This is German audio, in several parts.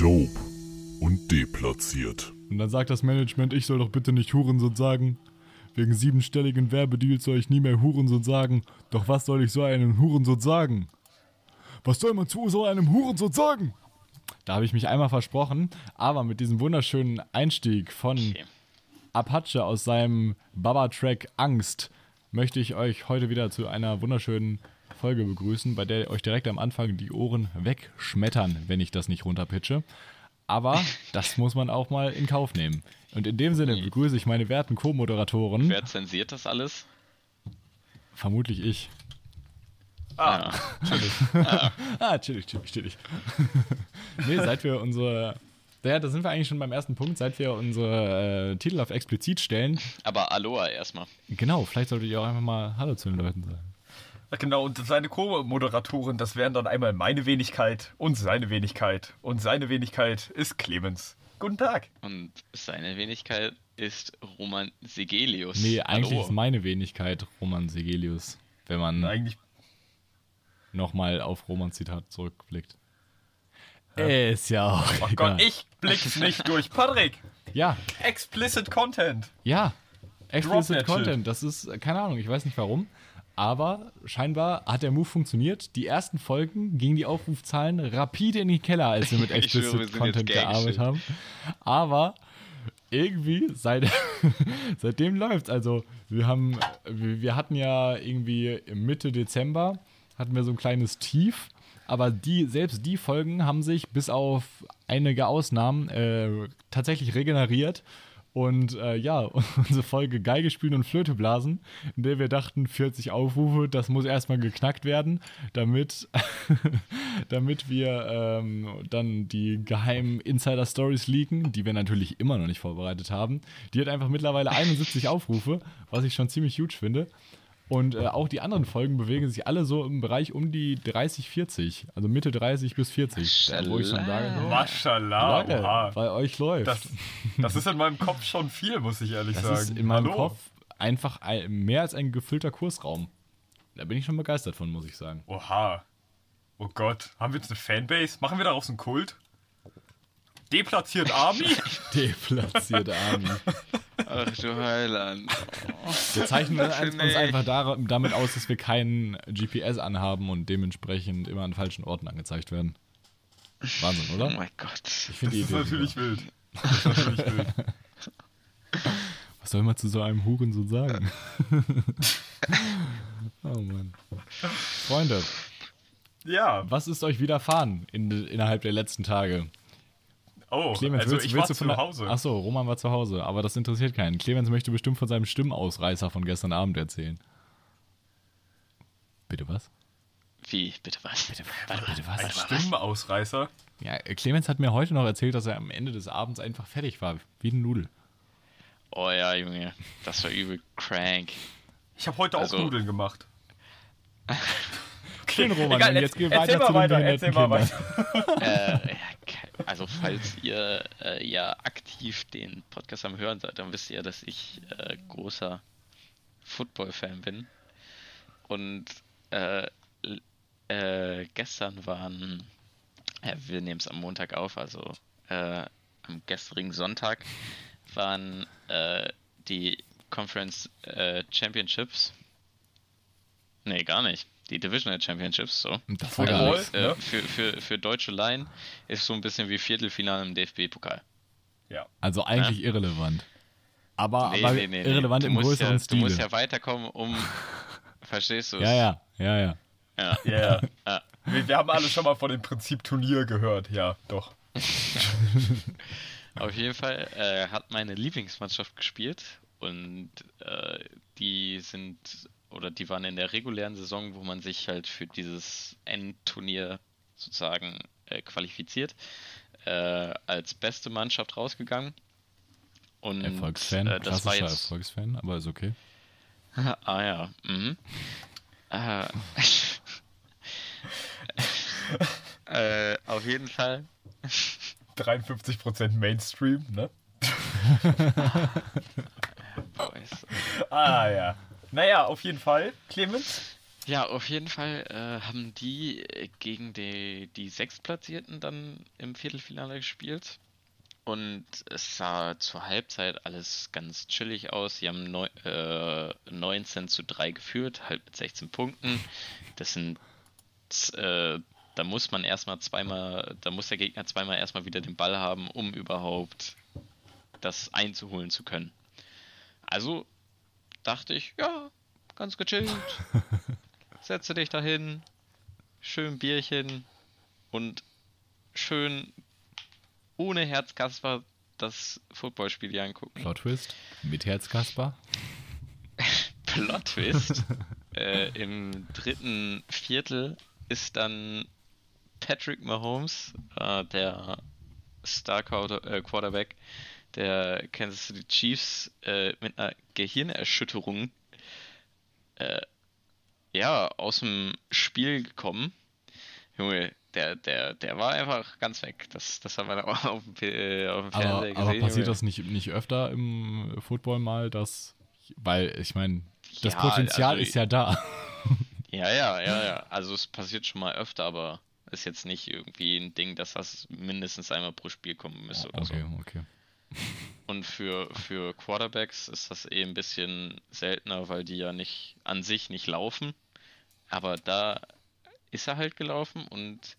Dope und deplatziert. Und dann sagt das Management, ich soll doch bitte nicht Hurensohn sagen. Wegen siebenstelligen Werbedeals soll ich nie mehr Hurensohn sagen. Doch was soll ich so einem Hurensohn sagen? Was soll man zu so einem Hurensohn sagen? Da habe ich mich einmal versprochen, aber mit diesem wunderschönen Einstieg von Okay. Apache aus seinem Baba-Track Angst möchte ich euch heute wieder zu einer wunderschönen Folge begrüßen, bei der euch direkt am Anfang die Ohren wegschmettern, wenn ich das nicht runterpitche. Aber das muss man auch mal in Kauf nehmen. Und in dem Sinne begrüße ich meine werten Co-Moderatoren, Wer zensiert das alles? vermutlich ich. Ah. Ah, chillig, chillig, chillig. nee, seit wir unsere. Ja, da sind wir eigentlich schon beim ersten Punkt, seit wir unsere äh, Titel auf explizit stellen. Aber Aloha erstmal. Genau, vielleicht solltet ihr auch einfach mal Hallo zu den Leuten sagen. Genau, und seine Co-Moderatoren, das wären dann einmal meine Wenigkeit und seine Wenigkeit. Und seine Wenigkeit ist Clemens. Guten Tag. Und seine Wenigkeit ist Roman Segelius. Nee, eigentlich Hallo. ist meine Wenigkeit Roman Segelius, wenn man Eigentlich, nochmal auf Romans Zitat zurückblickt. Ist ja auch oh egal. Gott, ich blick's nicht durch. Patrick, Ja, explicit Content. ja. Explicit Content, das ist, keine Ahnung, ich weiß nicht warum. Aber scheinbar hat der Move funktioniert. Die ersten Folgen gingen die Aufrufzahlen rapide in die Keller, als wir mit Ich schwöre, wir Explicit Content gearbeitet haben. Aber irgendwie, seit, seitdem läuft's. Also, wir haben, wir, wir hatten ja irgendwie Mitte Dezember, hatten wir so ein kleines Tief. Aber die, selbst die Folgen haben sich bis auf einige Ausnahmen äh, tatsächlich regeneriert. Und äh, ja, unsere Folge Geige spielen und Flöte blasen, in der wir dachten, 40 Aufrufe, das muss erstmal geknackt werden, damit, damit wir ähm, dann die geheimen Insider-Stories leaken, die wir natürlich immer noch nicht vorbereitet haben. Die hat einfach mittlerweile 71 Aufrufe, was ich schon ziemlich huge finde. Und äh, auch die anderen Folgen bewegen sich alle so im Bereich um die 30, 40. Also Mitte 30 bis 40. Da, wo ich schon sage, so, Maschallah. Leute, oha. bei euch läuft. Das, das ist in meinem Kopf schon viel, muss ich ehrlich Das sagen. ist in meinem Hallo. Kopf einfach ein, mehr als ein gefüllter Kursraum. Da bin ich schon begeistert von, muss ich sagen. Oha. Oh Gott. Haben wir jetzt eine Fanbase? Machen wir daraus einen Kult? Deplatziert Army? Deplatzierte Army. Ach du Heiland. Wir zeichnen uns einfach damit aus, dass wir keinen GPS anhaben und dementsprechend immer an falschen Orten angezeigt werden. Wahnsinn, Oh oder? mein Gott. Ich finde Das die ist Idee natürlich wild. Das ist natürlich wild. Was soll man zu so einem Huren so sagen? oh Mann. Freunde, Ja. was ist euch widerfahren in, innerhalb der letzten Tage? Oh, Clemens, also willst, ich willst war du von zu Hause. Achso, Roman war zu Hause, aber das interessiert keinen. Clemens möchte bestimmt von seinem Stimmausreißer von gestern Abend erzählen. Bitte was? Wie, bitte was? Bitte, warte, Bitte Ein was? Stimmenausreißer. Ja, Clemens hat mir heute noch erzählt, dass er am Ende des Abends einfach fertig war, wie eine Nudel. Oh ja, Junge. Das war übel crank. Ich habe heute Also- auch Nudeln gemacht. Schön, Roman, Egal, jetzt geh weiter zu den weiter, erzähl mal weiter. äh, ja, also falls ihr äh, ja aktiv den Podcast am Hören seid, dann wisst ihr, dass ich äh, großer Football-Fan bin. Und äh, äh, gestern waren, äh, wir nehmen es am Montag auf, also äh, am gestrigen Sonntag waren die Conference Championships. Nee, gar nicht. Die Divisional Championships, so. Das war gar Football? nichts. Äh, ne? für, für, für deutsche Laien ist so ein bisschen wie Viertelfinale im DFB-Pokal. Ja. Also eigentlich irrelevant. Aber, Nee, aber nee, nee, irrelevant Du im größeren ja, Du Stile. musst ja weiterkommen, um. Verstehst du es? ja, ja, ja, ja. ja. Ja, ja. Ja. Wir, wir haben alle schon mal von dem Prinzip Turnier gehört. Ja, doch. Auf jeden Fall äh, hat meine Lieblingsmannschaft gespielt und äh, die sind oder die waren in der regulären Saison, wo man sich halt für dieses Endturnier sozusagen äh, qualifiziert, äh, als beste Mannschaft rausgegangen. Und Erfolgsfan, äh, das war jetzt Erfolgsfan, aber ist okay. ah ja. Mhm. äh, äh, auf jeden Fall 53% Mainstream, ne? Boys. Ah, ja. Naja, auf jeden Fall, Clemens, Ja, auf jeden Fall äh, haben die äh, gegen die, die Sechstplatzierten dann im Viertelfinale gespielt. Und es sah zur Halbzeit alles ganz chillig aus. Sie haben neu, äh, 19 zu 3 geführt, halt mit 16 Punkten. Das sind, äh, da muss man erstmal zweimal, da muss der Gegner zweimal erstmal wieder den Ball haben, um überhaupt das einzuholen zu können. Also dachte ich, ja, ganz gechillt. Setze dich dahin, schön Bierchen und schön ohne Herzkasper das Footballspiel hier angucken. Plot Twist mit Herzkasper. Plot Twist. äh, Im dritten Viertel ist dann Patrick Mahomes, äh, der Star äh, Quarterback der Kansas City Chiefs, äh, mit einer Gehirnerschütterung äh, ja, aus dem Spiel gekommen. Junge, der, der, der war einfach ganz weg. Das, das haben wir auch auf dem, äh, auf dem Fernseher Aber, gesehen. aber passiert Junge. das nicht, nicht öfter im Football mal, dass. Weil, ich meine, das Ja, Potenzial also- ist ja da. Ja, ja, ja, ja. Also es passiert schon mal öfter, aber ist jetzt nicht irgendwie ein Ding, dass das mindestens einmal pro Spiel kommen müsste oder Okay, so. okay. Und für, für Quarterbacks ist das eh ein bisschen seltener, weil die ja nicht an sich nicht laufen. Aber da ist er halt gelaufen und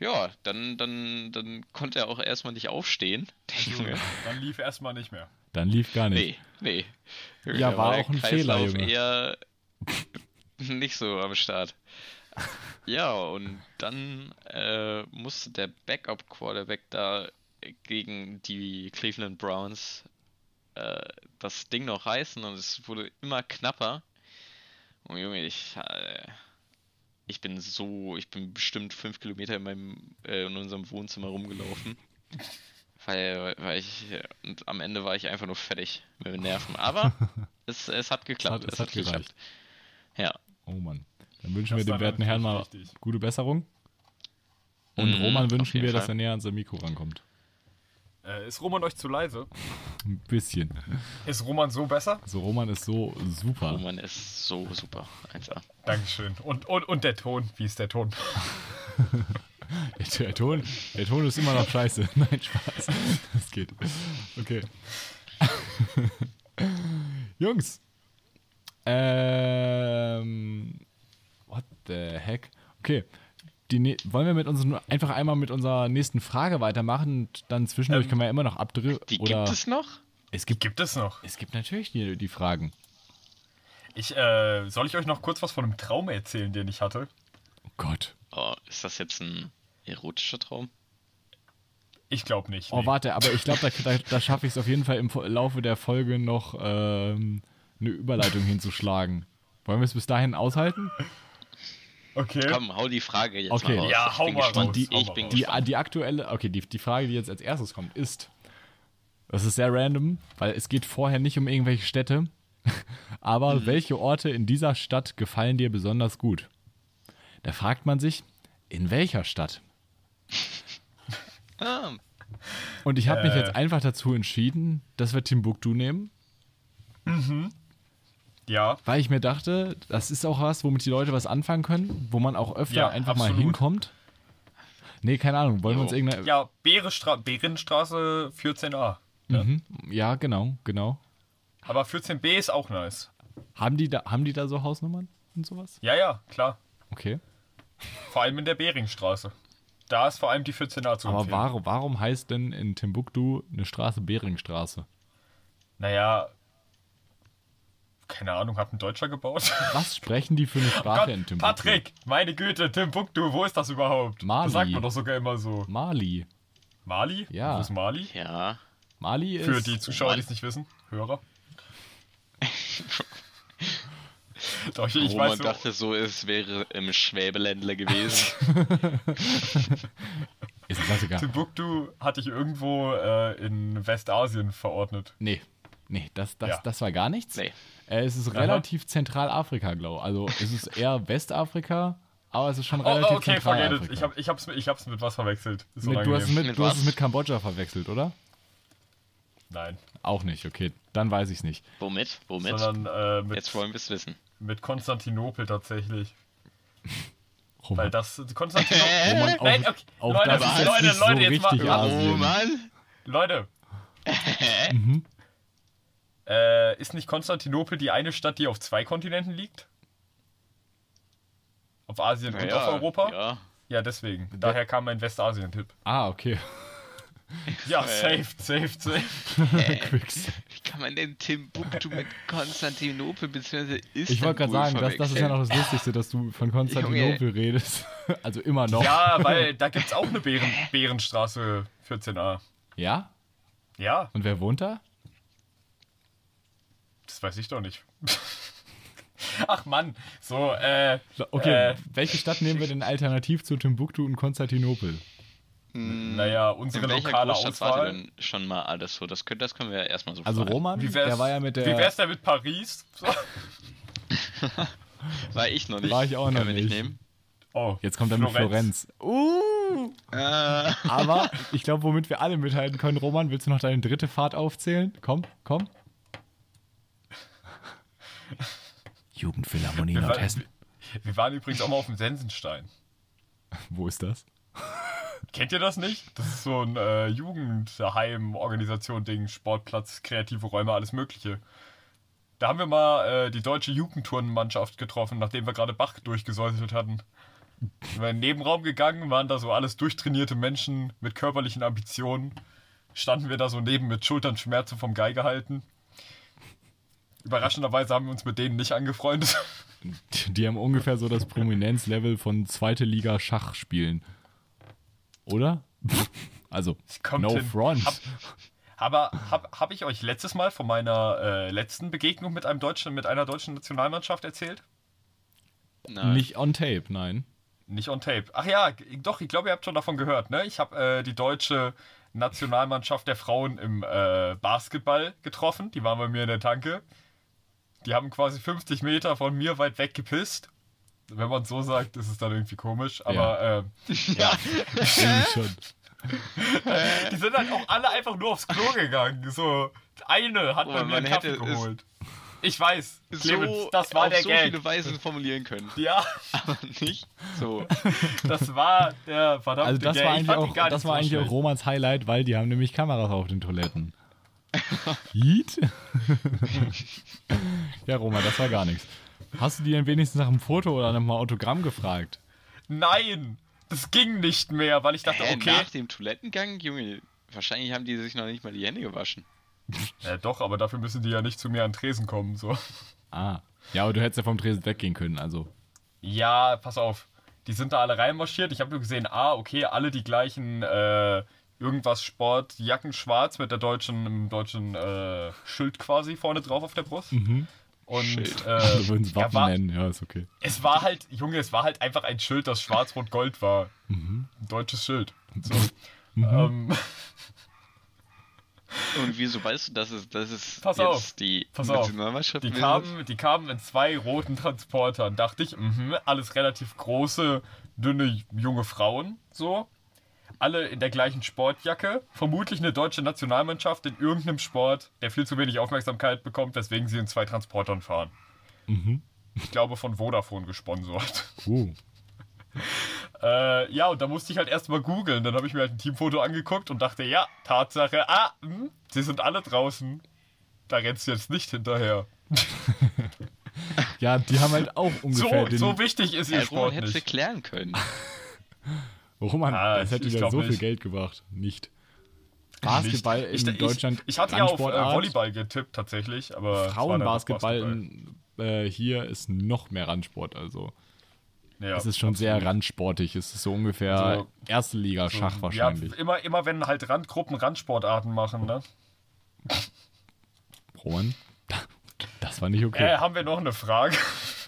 ja, dann, dann, dann konnte er auch erstmal nicht aufstehen. Der Junge. Dann lief erstmal nicht mehr. Dann lief gar nicht. Nee, nee. Ja, war der auch ein Fehler, Kreislauf Junge. eher nicht so am Start. Ja, und dann äh, musste der Backup-Quarterback da gegen die Cleveland Browns äh, das Ding noch reißen und es wurde immer knapper. Und Junge, ich, äh, ich bin so, ich bin bestimmt fünf Kilometer in meinem, äh, in unserem Wohnzimmer rumgelaufen. Weil, weil ich, und am Ende war ich einfach nur fertig mit den Nerven. Aber es, es hat geklappt. Es hat- es hat gereicht. Ja. Oh Mann. Dann wünschen Das wir dem werten Herrn mal wichtig. gute Besserung. Und Mhm, Roman wünschen wir, dass Fall. er näher ans Mikro rankommt. Äh, ist Roman euch zu leise? Ein bisschen. Ist Roman so besser? Also Roman ist so super. Roman ist so super. 1A. Dankeschön. Und, und, und der Ton. Wie ist der Ton? Der, der, Ton, der Ton ist immer noch scheiße. Nein, Spaß. Das geht. Okay. Jungs. Ähm. What the heck? Okay. Die, ne- wollen wir mit uns nur einfach einmal mit unserer nächsten Frage weitermachen? Und dann zwischendurch Ähm, können wir immer noch abdrücken. Die Oder gibt es noch? es gibt, Gibt es noch? es gibt natürlich die, die Fragen. Ich, äh, soll ich euch noch kurz was von einem Traum erzählen, den ich hatte? Oh Gott. Oh, ist das jetzt ein erotischer Traum? Ich glaube nicht. Oh, nee. warte, aber ich glaube, da, da, da schaffe ich es auf jeden Fall im Laufe der Folge noch ähm, eine Überleitung hinzuschlagen. Wollen wir es bis dahin aushalten? Okay. Komm, hau die Frage jetzt Okay. mal raus. Ja, hau mal raus, Die, ich mal bin. Die, die aktuelle, okay, die, die Frage, die jetzt als erstes kommt, ist, das ist sehr random, weil es geht vorher nicht um irgendwelche Städte, aber Mhm. welche Orte in dieser Stadt gefallen dir besonders gut? Da fragt man sich, in welcher Stadt? Ah, Und ich habe mich Äh. jetzt einfach dazu entschieden, dass wir Timbuktu nehmen, Ja. weil ich mir dachte, das ist auch was, womit die Leute was anfangen können, wo man auch öfter Ja, einfach mal absolut. hinkommt. Nee, keine Ahnung, wollen wir uns Jo. irgendeine... Ja, Beerestra Behrenstraße 14a. Mhm. ja, genau, genau. Aber 14b ist auch nice. Haben die, da, haben die da so Hausnummern und sowas? Ja, ja, klar. Okay. Vor allem in der Beringstraße. Da ist vor allem die 14a zu Aber warum, warum heißt denn in Timbuktu eine Straße Beringstraße? Naja, keine Ahnung, hat ein Deutscher gebaut? Was sprechen die für eine Sprache Gott, in Timbuktu? Patrick, meine Güte, Timbuktu, wo ist das überhaupt? Mali. Das sagt man doch sogar immer so. Mali. Mali? Ja. Wo ist Mali? ja. Mali ist. Für die Zuschauer, die es nicht wissen. Hörer. doch, ich, ich Roman weiß so, dachte so, es wäre im Schwäbeländler gewesen. Ist ein Klassiker. Timbuktu hatte ich irgendwo äh, in Westasien verordnet. Nee. Nee, das, das, Ja. das war gar nichts. Nee. Äh, es ist relativ Zentralafrika, glaube ich. Also es ist eher Westafrika, aber es ist schon Oh, relativ oh, okay, Zentralafrika. Ich, hab, ich, hab's, mit- ich hab's mit was verwechselt. Mit, du, hast mit, Mit du hast es mit Kambodscha verwechselt, oder? Nein. Auch nicht, okay. Dann weiß ich es nicht. Womit? Womit? Sondern äh, mit, Jetzt wollen wir es wissen. mit Konstantinopel tatsächlich. Roman, Weil das Konstantinopel. Roman, auch, Nein, okay. auch Leute, das Leute, nicht Leute, so jetzt mal-. Oh Mann! Leute. Mhm. Äh, ist nicht Konstantinopel die eine Stadt, die auf zwei Kontinenten liegt? Auf Asien und Naja, auf Europa? Ja. Ja, deswegen. Daher kam mein Westasien-Tipp. Ah, okay. Ja, Äh. safe, safe, safe. Quicks. Wie kann man denn Timbuktu mit Konstantinopel bzw. Ich wollte gerade sagen, das, das ist ja noch das Lustigste, dass du von Konstantinopel redest. Also immer noch. Ja, weil da gibt's auch eine Bären, Bärenstraße 14a. Ja? Ja, Und wer wohnt da? Weiß ich doch nicht. Ach Mann, so, äh, Okay, Äh. welche Stadt nehmen wir denn alternativ zu Timbuktu und Konstantinopel? naja, unsere In lokale Auswahl. denn schon mal alles so? Das, könnt, das können wir ja erstmal so Also fragen. Roman, Wie wär's, der war ja mit wie der... wär's denn mit Paris? So. War ich noch nicht. War ich auch noch können wir nicht. nicht. nehmen. Oh, Jetzt kommt er mit Florenz. Uh, Äh, aber ich glaube, womit wir alle mithalten können, Roman, willst du noch deine dritte Fahrt aufzählen? Komm, komm. Jugendphilharmonie Wir, war, Nordhessen. wir waren übrigens auch mal auf dem Sensenstein. Wo ist das? Kennt ihr das nicht? Das ist so ein äh, Jugendheim, Organisation, Ding, Sportplatz, kreative Räume, alles Mögliche. Da haben wir mal äh, die deutsche Jugendturnmannschaft getroffen, nachdem wir gerade Bach durchgesäuselt hatten. Wir sind in den Nebenraum gegangen, waren da so alles durchtrainierte Menschen mit körperlichen Ambitionen. Standen wir da so neben mit Schultern Schmerzen vom Geige halten. Überraschenderweise haben wir uns mit denen nicht angefreundet. Die, haben ungefähr so das Prominenzlevel von zweite Liga Schach spielen. Oder? Also, no hin. front. Hab, aber habe hab ich euch letztes Mal von meiner äh, letzten Begegnung mit einem deutschen, mit einer deutschen Nationalmannschaft erzählt? nein. Nicht on tape, nein. Nicht on tape. Ach ja, doch, ich glaube, ihr habt schon davon gehört, ne? Ich habe äh, die deutsche Nationalmannschaft der Frauen im äh, Basketball getroffen. Die waren bei mir in der Tanke. Die haben quasi 50 Meter von mir weit weg gepisst. Wenn man so sagt, ist es dann irgendwie komisch. Aber ähm, ja. Irgendwie schon. die sind halt auch alle einfach nur aufs Klo gegangen. So, eine hat Oh, bei mir man einen Kaffee geholt. Ich weiß, Clemens, so das war auf der so Gag. viele Weisen formulieren können. Ja, Aber nicht so. das war der verdammte Also das Gag. war Ich eigentlich auch, gar das nicht war so eigentlich auch. Romans Highlight, weil die haben nämlich Kameras auf den Toiletten. Yeet? ja, Roman, das war gar nichts. Hast du die denn wenigstens nach einem Foto oder nach einem Autogramm gefragt? Nein, das ging nicht mehr, weil ich dachte, Hä, okay. Nach dem Toilettengang, Junge, wahrscheinlich haben die sich noch nicht mal die Hände gewaschen. Ja, doch, aber dafür müssen die ja nicht zu mir an den Tresen kommen. So. Ah. Ja, aber du hättest ja vom Tresen weggehen können, also. Ja, pass auf. Die sind da alle reinmarschiert. Ich habe nur gesehen, ah, okay, alle die gleichen äh, irgendwas Sport, Jacken schwarz mit der deutschen, im deutschen äh, Schild quasi vorne drauf auf der Brust. Und Schild. äh, Wir würden es ja, Wappen war, nennen, ja, ist okay. es war halt, Junge, es war halt einfach ein Schild, das schwarz-rot-gold war. Ein deutsches Schild. So. Ähm, Und wieso weißt du, dass es, dass es Pass jetzt auf, die pass auf. Die kamen, die kamen in zwei roten Transportern. Dachte ich, mhm, alles relativ große, dünne, junge Frauen. So. Alle in der gleichen Sportjacke. Vermutlich eine deutsche Nationalmannschaft in irgendeinem Sport, der viel zu wenig Aufmerksamkeit bekommt, weswegen sie in zwei Transportern fahren. Ich glaube, von Vodafone gesponsert. Uh. Äh, ja, und da musste ich halt erstmal googeln. Dann habe ich mir halt ein Teamfoto angeguckt und dachte, ja, Tatsache, ah, hm, sie sind alle draußen. Da rennst du jetzt nicht hinterher. Ja, die haben halt auch So, ungefähr den. so wichtig ist ihr Ja, Roman Sport hätte nicht. erklären können. Roman, Ah, das hätte glaub so viel nicht. Geld gebracht. Nicht. Basketball in ich, Deutschland. Ich, ich hatte ja auf äh. Volleyball getippt tatsächlich, aber. Frauenbasketball Basketball. äh, hier ist noch mehr Randsport. Also Ja, es ist schon sehr randsportig. Es ist so ungefähr So- erste Liga Schach wahrscheinlich. Ja, immer, immer wenn halt Randgruppen Randsportarten machen, ne? Roman, das war nicht okay. Äh, haben wir noch eine Frage?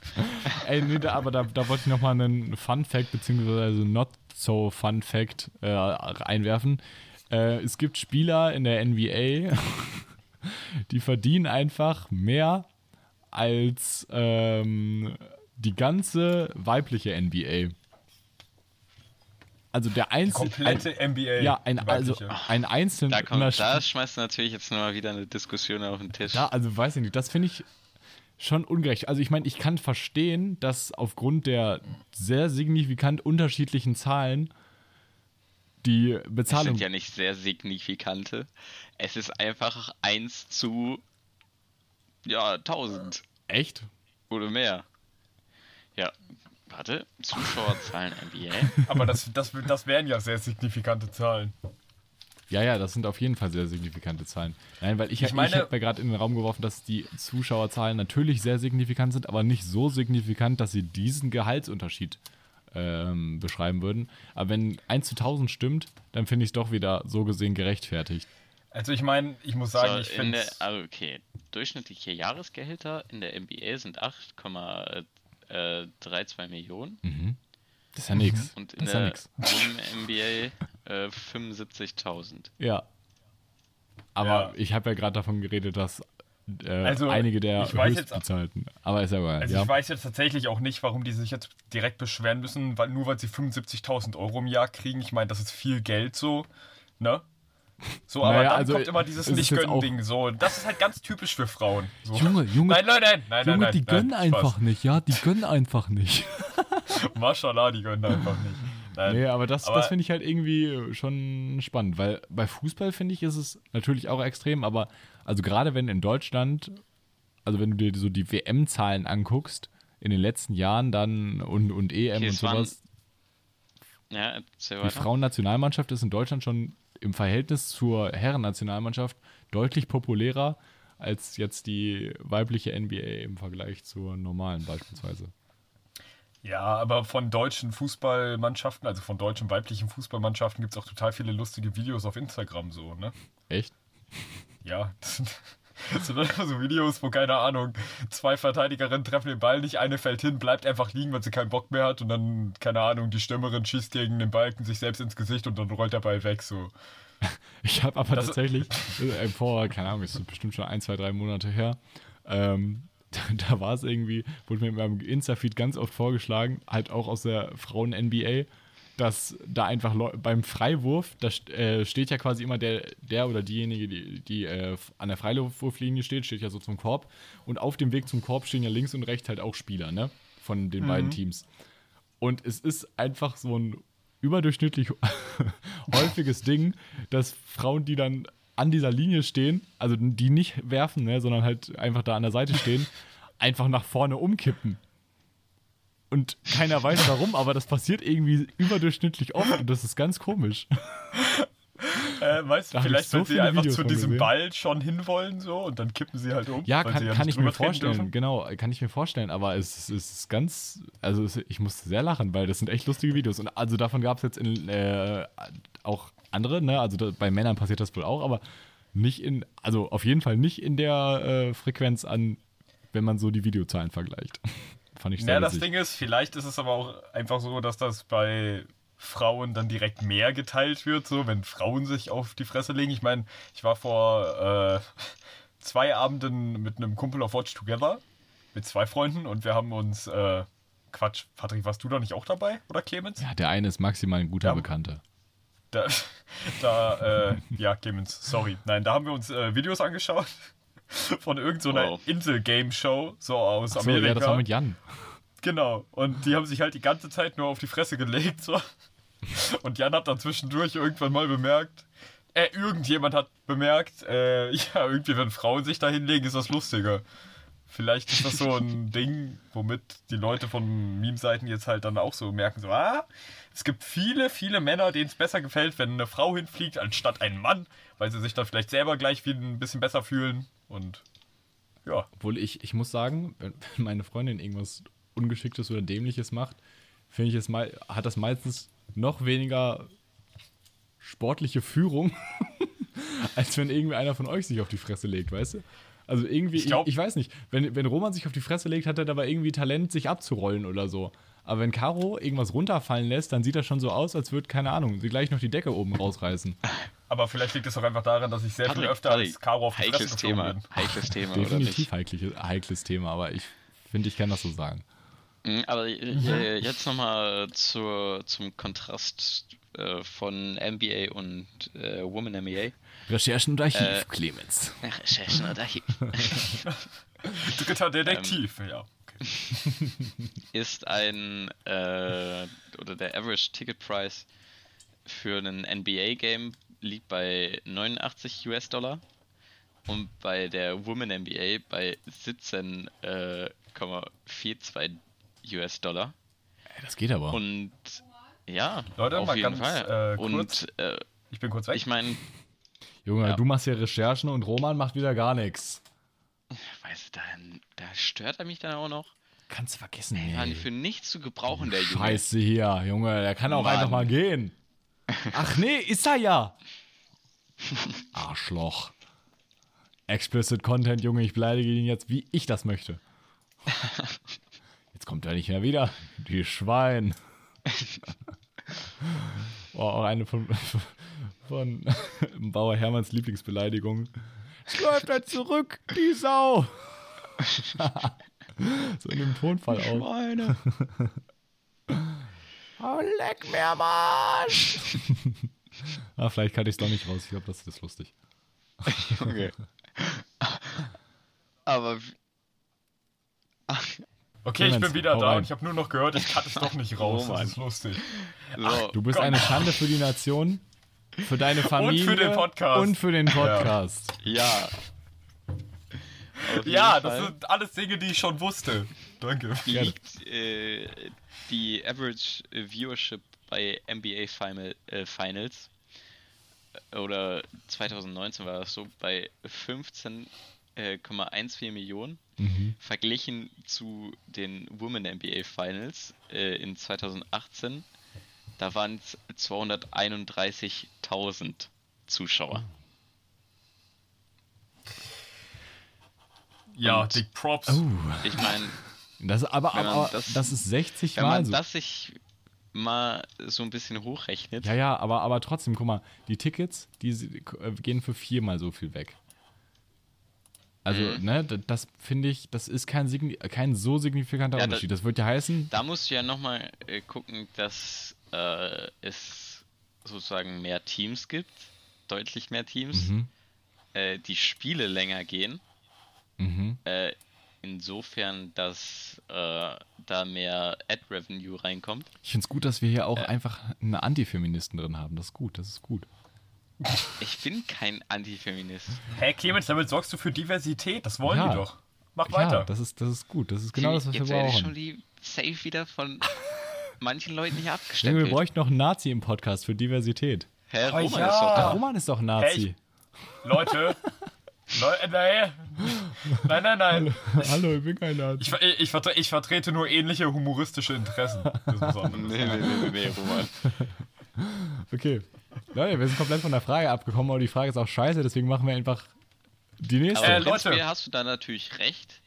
Ey, nee, da, aber da, da wollte ich nochmal einen Fun Fact, beziehungsweise not so Fun Fact äh, einwerfen. Äh, es gibt Spieler in der NBA, die verdienen einfach mehr als ähm, die ganze weibliche NBA. also der einzelne. Komplette ein, NBA. Ja, ein, die also ein einzelner. Da, kommt, da schmeißt du natürlich jetzt nochmal wieder eine Diskussion auf den Tisch. Da, also weiß ich nicht, das finde ich schon ungerecht. Also ich meine, ich kann verstehen, dass aufgrund der sehr signifikant unterschiedlichen Zahlen die Es Bezahlung. sind ja nicht sehr signifikante. Es ist einfach 1 zu ja, 1000 Echt? oder mehr. Ja, warte, Zuschauerzahlen NBA. Aber das, das, das wären ja sehr signifikante Zahlen. Ja, ja, das sind auf jeden Fall sehr signifikante Zahlen. Nein, weil ich, Ich ich, meine- ich habe mir gerade in den Raum geworfen, dass die Zuschauerzahlen natürlich sehr signifikant sind, aber nicht so signifikant, dass sie diesen Gehaltsunterschied ähm, beschreiben würden. Aber wenn 1 zu 1000 stimmt, dann finde ich es doch wieder so gesehen gerechtfertigt. Also ich meine, ich muss sagen, So, ich in finde also okay, durchschnittliche Jahresgehälter in der NBA sind 8,32 Millionen Das ist ja nichts. und in Das ist ja der nix. Women-NBA äh, 75.000. Ja. Aber Ja. ich habe ja gerade davon geredet, dass äh, Also, einige der ich weiß jetzt- höchstbezahlten. Aber ist ja egal. Also ja. ich weiß jetzt tatsächlich auch nicht, warum die sich jetzt direkt beschweren müssen, weil, nur weil sie 75.000 Euro im Jahr kriegen. Ich meine, das ist viel Geld so, ne? So, aber Naja, dann also, kommt immer dieses Nicht-Gönnen-Ding so. Das ist halt ganz typisch für Frauen. So. Junge, Junge, Nein, nein, nein, nein, Junge, nein, die nein, gönnen nein, einfach Spaß. nicht, ja, die gönnen einfach nicht. Maschallah, die gönnen einfach nicht. Nein. Nee, aber das, Aber- das finde ich halt irgendwie schon spannend, weil bei Fußball finde ich, ist es natürlich auch extrem, aber also gerade wenn in Deutschland, also wenn du dir so die WM-Zahlen anguckst, in den letzten Jahren dann und, und EM Okay, und sowas, Ja, die. Frauennationalmannschaft ist in Deutschland schon im Verhältnis zur Herrennationalmannschaft deutlich populärer als jetzt die weibliche NBA im Vergleich zur normalen beispielsweise. Ja, aber von deutschen Fußballmannschaften, also von deutschen weiblichen Fußballmannschaften, gibt es auch total viele lustige Videos auf Instagram so, ne? Echt? Ja, das sind, einfach so Videos, wo, keine Ahnung, zwei Verteidigerinnen treffen den Ball nicht, eine fällt hin, bleibt einfach liegen, weil sie keinen Bock mehr hat und dann, keine Ahnung, die Stürmerin schießt gegen den Balken sich selbst ins Gesicht und dann rollt der Ball weg, so. Ich habe aber Das- tatsächlich äh, vor, keine Ahnung, ist bestimmt schon ein, zwei, drei Monate her, ähm, da, da war es irgendwie, wurde mir in meinem Insta-Feed ganz oft vorgeschlagen, halt auch aus der Frauen-NBA, dass da einfach Leu beim Freiwurf, da äh, steht ja quasi immer der, der oder diejenige, die, die äh, an der Freiwurflinie steht, steht ja so zum Korb. Und auf dem Weg zum Korb stehen ja links und rechts halt auch Spieler, ne? Von den beiden Teams. Und es ist einfach so ein überdurchschnittlich häufiges Ding, dass Frauen, die dann an dieser Linie stehen, also die nicht werfen, ne, sondern halt einfach da an der Seite stehen, einfach nach vorne umkippen. Und keiner weiß warum, aber das passiert irgendwie überdurchschnittlich oft und das ist ganz komisch. Äh, weißt du, vielleicht, so wenn sie einfach Videos zu diesem gesehen. Ball schon hinwollen, so, und dann kippen sie halt um. Ja, kann, sie kann ich mir vorstellen, dürfen. genau, kann ich mir vorstellen, aber es, es ist ganz, also es, ich musste sehr lachen, weil das sind echt lustige Videos und also davon gab es jetzt in, äh, auch andere, ne, also da, bei Männern passiert das wohl auch, aber nicht in, also auf jeden Fall nicht in der äh, Frequenz an, wenn man so die Videozahlen vergleicht. Fand ich sehr Ja, das. Ding ist, vielleicht ist es aber auch einfach so, dass das bei Frauen dann direkt mehr geteilt wird, so wenn Frauen sich auf die Fresse legen. Ich meine, ich war vor äh, zwei Abenden mit einem Kumpel auf Watch Together mit zwei Freunden und wir haben uns äh, Quatsch, Patrick, warst du da nicht auch dabei oder Clemens? Ja, der eine ist maximal ein guter Ja. Bekannter. Da, da äh, ja, Clemens, sorry. Nein, da haben wir uns äh, Videos angeschaut von irgendeiner Wow. Insel-Game-Show, so aus so, Amerika. ja, das war mit Jan. Genau. Und die haben sich halt die ganze Zeit nur auf die Fresse gelegt. So. Und Jan hat dann zwischendurch irgendwann mal bemerkt, äh, irgendjemand hat bemerkt, äh, ja, irgendwie, wenn Frauen sich da hinlegen, ist das lustiger. Vielleicht ist das so ein Ding, womit die Leute von Meme-Seiten jetzt halt dann auch so merken, so, ah, es gibt viele, viele Männer, denen es besser gefällt, wenn eine Frau hinfliegt, anstatt ein Mann, weil sie sich dann vielleicht selber gleich viel ein bisschen besser fühlen. Und ja, Obwohl ich, ich muss sagen, wenn wenn meine Freundin irgendwas Ungeschicktes oder Dämliches macht, finde ich es mal, hat das meistens noch weniger sportliche Führung, als wenn irgendwie einer von euch sich auf die Fresse legt, weißt du? Also irgendwie, Ich ich, glaub- ich, weiß nicht, wenn, wenn Roman sich auf die Fresse legt, hat er dabei irgendwie Talent, sich abzurollen oder so. Aber wenn Caro irgendwas runterfallen lässt, dann sieht das schon so aus, als würde, keine Ahnung, sie gleich noch die Decke oben rausreißen. aber vielleicht liegt es auch einfach daran, dass ich sehr viel Patrick, öfter Patrick, als Caro auf die Fresse heikles geflogen Thema. bin. Heikles Thema, oder Definitiv nicht? heikles, heikles Thema, aber ich finde, ich kann das so sagen. Mhm, Aber äh, jetzt nochmal zum Kontrast äh, von NBA und äh, Women NBA. Recherchen und Archiv, Äh, Clemens. Recherchen und Archiv. Dritter Detektiv, ja. ist ein äh, oder der Average Ticket Price für ein NBA-Game liegt bei 89 US-Dollar und bei der Women NBA bei 17,42 US-Dollar. Ey, das geht aber. Und ja, Leute, auf mal jeden ganz, Fall. äh, kurz. und äh, Ich bin kurz weg. ich meine, Junge, Ja. du machst hier Recherchen und Roman macht wieder gar nichts. weißt du, da, da stört er mich dann auch noch. Kannst du vergessen, Ey, ey. für nichts zu gebrauchen, der Junge. Scheiße hier, Junge, der kann auch Mann. einfach mal gehen. Ach nee, ist er ja. Arschloch. Explicit Content, Junge, ich beleidige ihn jetzt, wie ich das möchte. Jetzt kommt er nicht mehr wieder. Die Schwein. Oh, auch eine von, von Bauer Hermanns Lieblingsbeleidigung. Es läuft er zurück, die Sau. so in dem Tonfall auch. Schweine. Oh, leck mir am Arsch! ah, vielleicht kann ich es doch nicht raus. Ich glaube, das ist lustig. Junge. Aber okay, ich bin wieder da rein. und ich habe nur noch gehört, ich kann es doch nicht raus. Oh, das ist lustig. so, Du bist Gott. eine Schande für die Nation, für deine Familie für den Podcast. und für den Podcast. ja. Jeden Ja, das Fall sind alles Dinge, die ich schon wusste. Danke. Gerne. liegt äh, die Average Viewership bei NBA Final, äh, Finals äh, oder 2019 war das so bei 15,14 Millionen Mhm. verglichen zu den Women NBA Finals äh, in 2018. Da waren es 231.000 Zuschauer. Ja, Und- Dick Props. Oh, Ich meine, das, aber, Wenn aber das- das, ist 60 wenn Mal man so. das sich mal so ein bisschen hochrechnet, Ja, ja, aber, aber trotzdem, guck mal, die Tickets, die äh, gehen für viermal so viel weg. Also, Mhm. ne, das finde ich, das ist kein, signi kein so signifikanter Ja, Unterschied. Das wird ja heißen, Da musst du ja nochmal äh, gucken, dass äh, es sozusagen mehr Teams gibt, deutlich mehr Teams, Mhm. äh, die Spiele länger gehen. mhm. Äh, insofern, dass äh, da mehr Ad-Revenue reinkommt. ich finde es gut, dass wir hier auch Äh. einfach eine Antifeministin drin haben. Das ist gut, das ist gut. Ich bin kein Antifeminist. Hä, Clemens, damit sorgst du für Diversität. Das wollen Ja. die doch. Mach Ja, weiter. das ist, das ist gut. Das ist genau das, was wir Jetzt werde ich schon brauchen. die Safe wieder von manchen Leuten hier Junge, abgestempelt. wir bräuchten noch einen Nazi im Podcast für Diversität. Hä, Oh, Roman ja. ist doch da. Roman ist doch ein Nazi. Leute. Leute, nein. Nein, nein, nein. Hallo, ich bin kein Nazi. Ich, ich, vertre ich vertrete nur ähnliche humoristische Interessen. Das nee, nee, nee, nee, Roman. Okay. Leute, wir sind komplett von der Frage abgekommen, aber die Frage ist auch scheiße, deswegen machen wir einfach die nächste. Aber Äh, Leute. hast du da natürlich recht,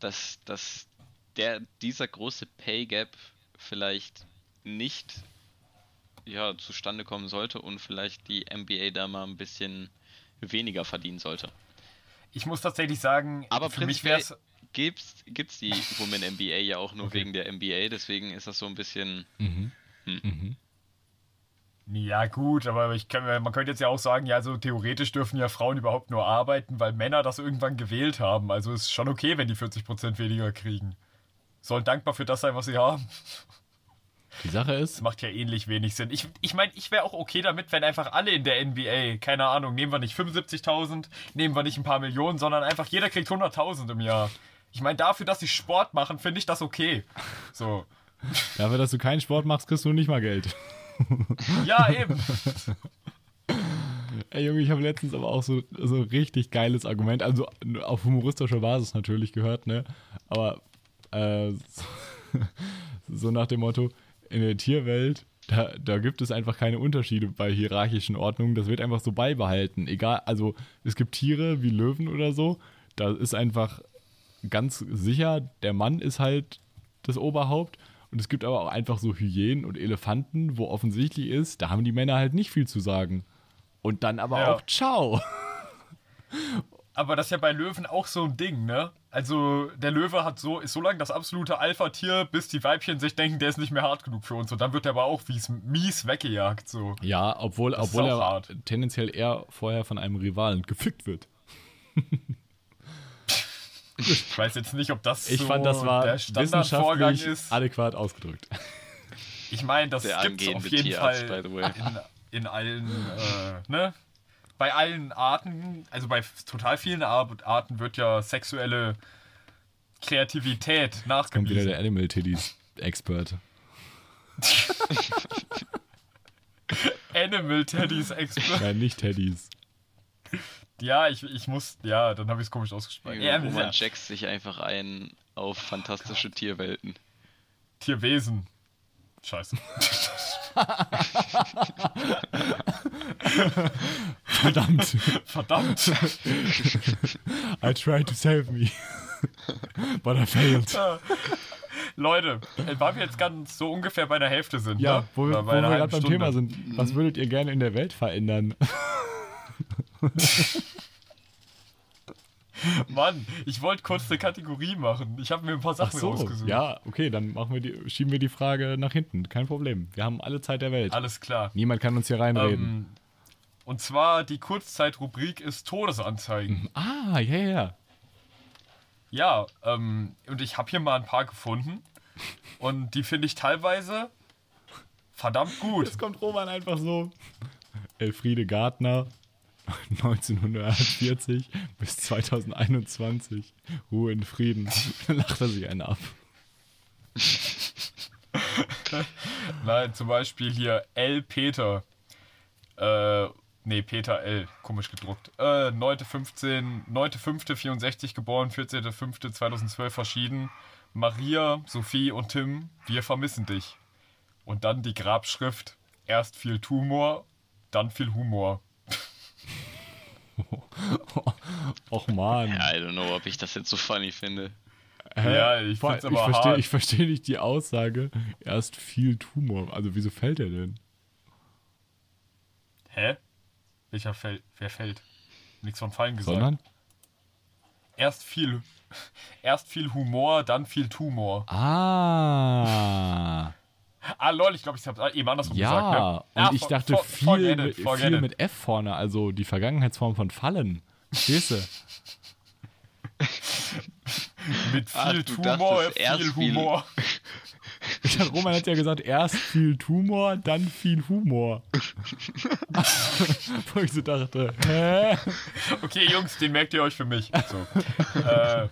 dass, dass der, dieser große Pay Gap vielleicht nicht ja, zustande kommen sollte und vielleicht die NBA da mal ein bisschen weniger verdienen sollte. Ich muss tatsächlich sagen, Aber für mich wäre es. gibt's, gibt's die Women NBA ja auch nur wegen der NBA, deswegen ist das so ein bisschen. Mhm. Hm. Mhm. Ja, gut, aber ich kann, man könnte jetzt ja auch sagen, ja, so theoretisch dürfen ja Frauen überhaupt nur arbeiten, weil Männer das irgendwann gewählt haben. Also ist schon okay, wenn die 40% weniger kriegen. Sollen dankbar für das sein, was sie haben. Die Sache Das ist, macht ja ähnlich wenig Sinn. Ich meine, ich, mein, ich wäre auch okay damit, wenn einfach alle in der NBA, keine Ahnung, nehmen wir nicht 75.000, nehmen wir nicht ein paar Millionen, sondern einfach jeder kriegt 100.000 im Jahr. Ich meine, dafür, dass sie Sport machen, finde ich das okay. So. dafür, dass du keinen Sport machst, kriegst du nicht mal Geld. Ja, eben. Ey Junge, ich habe letztens aber auch so, so ein richtig geiles Argument, also auf humoristischer Basis natürlich gehört, ne? Aber äh, so, so nach dem Motto, in der Tierwelt, da, da gibt es einfach keine Unterschiede bei hierarchischen Ordnungen. Das wird einfach so beibehalten. Egal, also es gibt Tiere wie Löwen oder so, da ist einfach ganz sicher, der Mann ist halt das Oberhaupt. Und es gibt aber auch einfach so Hyänen und Elefanten, wo offensichtlich ist, da haben die Männer halt nicht viel zu sagen. Und dann aber Ja. auch ciao. Aber das ist ja bei Löwen auch so ein Ding, ne? Also der Löwe hat so, ist so lange das absolute Alpha-Tier, bis die Weibchen sich denken, der ist nicht mehr hart genug für uns. Und dann wird er aber auch mies, mies weggejagt. So. Ja, obwohl, Das obwohl er hart. tendenziell eher vorher von einem Rivalen gefickt wird. Ich weiß jetzt nicht, ob das Ich so fand, das war der Standardvorgang wissenschaftlich ist. adäquat ausgedrückt. Ich meine, das gibt es auf jeden Tierarzt, Fall by the way. in, in allen, äh, ne? Bei allen Arten, also bei total vielen Ar- Arten wird ja sexuelle Kreativität Kommt nachgewiesen. wieder der Animal Titties Expert. Animal Teddys Expert. Ja, nicht Teddys. Ja, ich, ich muss, ja, dann habe ich es komisch ausgesprochen. Ja, Roman ja, checkt sich einfach ein auf fantastische Tierwelten. Tierwesen. Scheiße. Verdammt. Verdammt. I tried to save me. But I failed. Leute, weil wir jetzt ganz so ungefähr bei der Hälfte sind. Ja, ne? wo, wo wir gerade beim. Thema sind. Was würdet ihr gerne in der Welt verändern? Mann, ich wollte kurz eine Kategorie machen. Ich habe mir ein paar Ach Sachen so, rausgesucht. ja, okay, dann machen wir die, schieben wir die Frage nach hinten. Kein Problem. Wir haben alle Zeit der Welt. Alles klar. Niemand kann uns hier reinreden. Ähm, und zwar die Kurzzeitrubrik ist Todesanzeigen. ah, ja, ja, ja. Ja, ähm, und ich habe hier mal ein paar gefunden. Und die finde ich teilweise verdammt gut. Jetzt kommt Roman einfach so. Elfriede Gartner, 1940 bis 2021. Ruhe in Frieden. Dann lacht er sich einen ab. Nein, zum Beispiel hier L. Peter. Äh, nee, Peter L. Komisch gedruckt. Äh, 9.15, 9.5.64 geboren, 14.5.2012 verschieden. Maria, Sophie und Tim, wir vermissen dich. Und dann die Grabschrift. Erst viel Tumor, dann viel Humor. Och man. Ja, I don't know, ob ich das jetzt so funny finde. Hä? Ja, ich find's aber ich verstehe hart. ich versteh nicht die Aussage, erst viel Tumor. Also wieso fällt er denn? Hä? Welcher fällt? Wer fällt? Nichts von Fallen gesagt. Sondern? Erst viel, erst viel Humor, dann viel Tumor. Ah. Ah, lol, ich glaube, ich habe eben andersrum Ja, gesagt. Ne? und Ja, ich for- dachte for- viel, forget it, mit, forget viel it. mit F vorne, also die Vergangenheitsform von Fallen. Verstehst du? Mit viel Ach, Tumor, dachtest viel- Humor. Ich dachte, Roman hat ja gesagt, erst viel Tumor, dann viel Humor. Wo ich so dachte, hä? Okay, Jungs, den merkt ihr euch für mich. So. äh,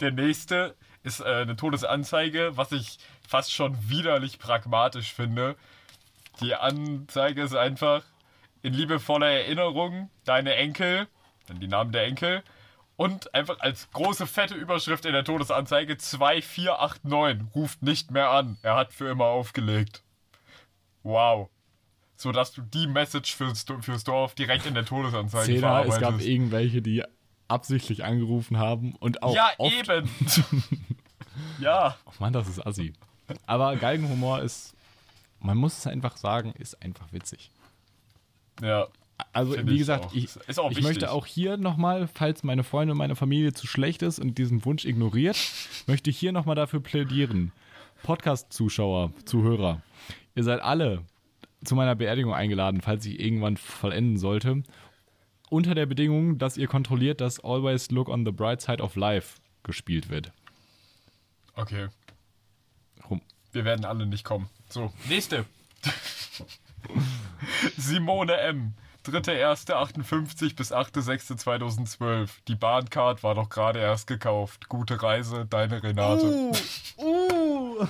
der nächste ist äh, eine Todesanzeige, was ich fast schon widerlich pragmatisch finde. Die Anzeige ist einfach in liebevoller Erinnerung deine Enkel, dann die Namen der Enkel und einfach als große fette Überschrift in der Todesanzeige 2489 ruft nicht mehr an. Er hat für immer aufgelegt. Wow. So dass du die Message fürs, fürs Dorf direkt in der Todesanzeige Zehner, es gab verarbeitest. irgendwelche, die absichtlich angerufen haben und auch ja, oft eben. ja. Oh Mann, das ist assi. Aber Galgenhumor ist, man muss es einfach sagen, ist einfach witzig. Ja. Also, wie gesagt, auch. ich, ich möchte auch hier nochmal, falls meine Freunde und meine Familie zu schlecht ist und diesen Wunsch ignoriert, möchte ich hier nochmal dafür plädieren. Podcast-Zuschauer, Zuhörer, ihr seid alle zu meiner Beerdigung eingeladen, falls ich irgendwann vollenden sollte. Unter der Bedingung, dass ihr kontrolliert, dass Always Look on the Bright Side of Life gespielt wird. Okay. Rum. Wir werden alle nicht kommen. So, nächste. Simone M. 3.1.58 bis 8.6.2012. Die Bahncard war doch gerade erst gekauft. Gute Reise, deine Renate. Uh.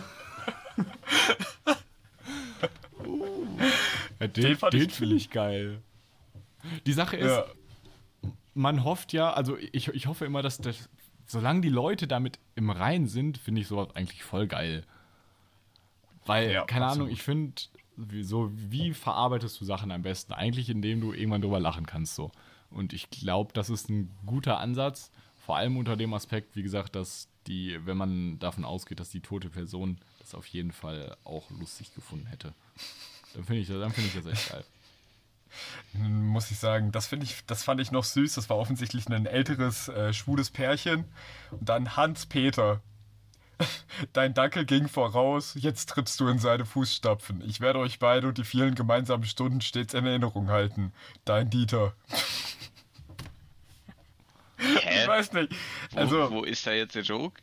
Ja, den Den den finde ich geil. Die Sache ist, Ja. man hofft ja, also ich, ich hoffe immer, dass das, solange die Leute damit im Rein sind, finde ich sowas eigentlich voll geil. Weil, Ja, keine absolut. Ahnung, ich finde, wie, so, wie verarbeitest du Sachen am besten? Eigentlich, indem du irgendwann drüber lachen kannst, so. Und ich glaube, das ist ein guter Ansatz, vor allem unter dem Aspekt, wie gesagt, dass die, wenn man davon ausgeht, dass die tote Person das auf jeden Fall auch lustig gefunden hätte. Dann finde ich, dann finde ich das echt geil. muss ich sagen, das finde ich, das fand ich noch süß. Das war offensichtlich ein älteres, äh, schwules Pärchen. Und dann Hans-Peter. Dein Dackel ging voraus, jetzt trittst du in seine Fußstapfen. Ich werde euch beide und die vielen gemeinsamen Stunden stets in Erinnerung halten. Dein Dieter. Hä? Ich weiß nicht. Wo, Also, wo ist da jetzt der Joke?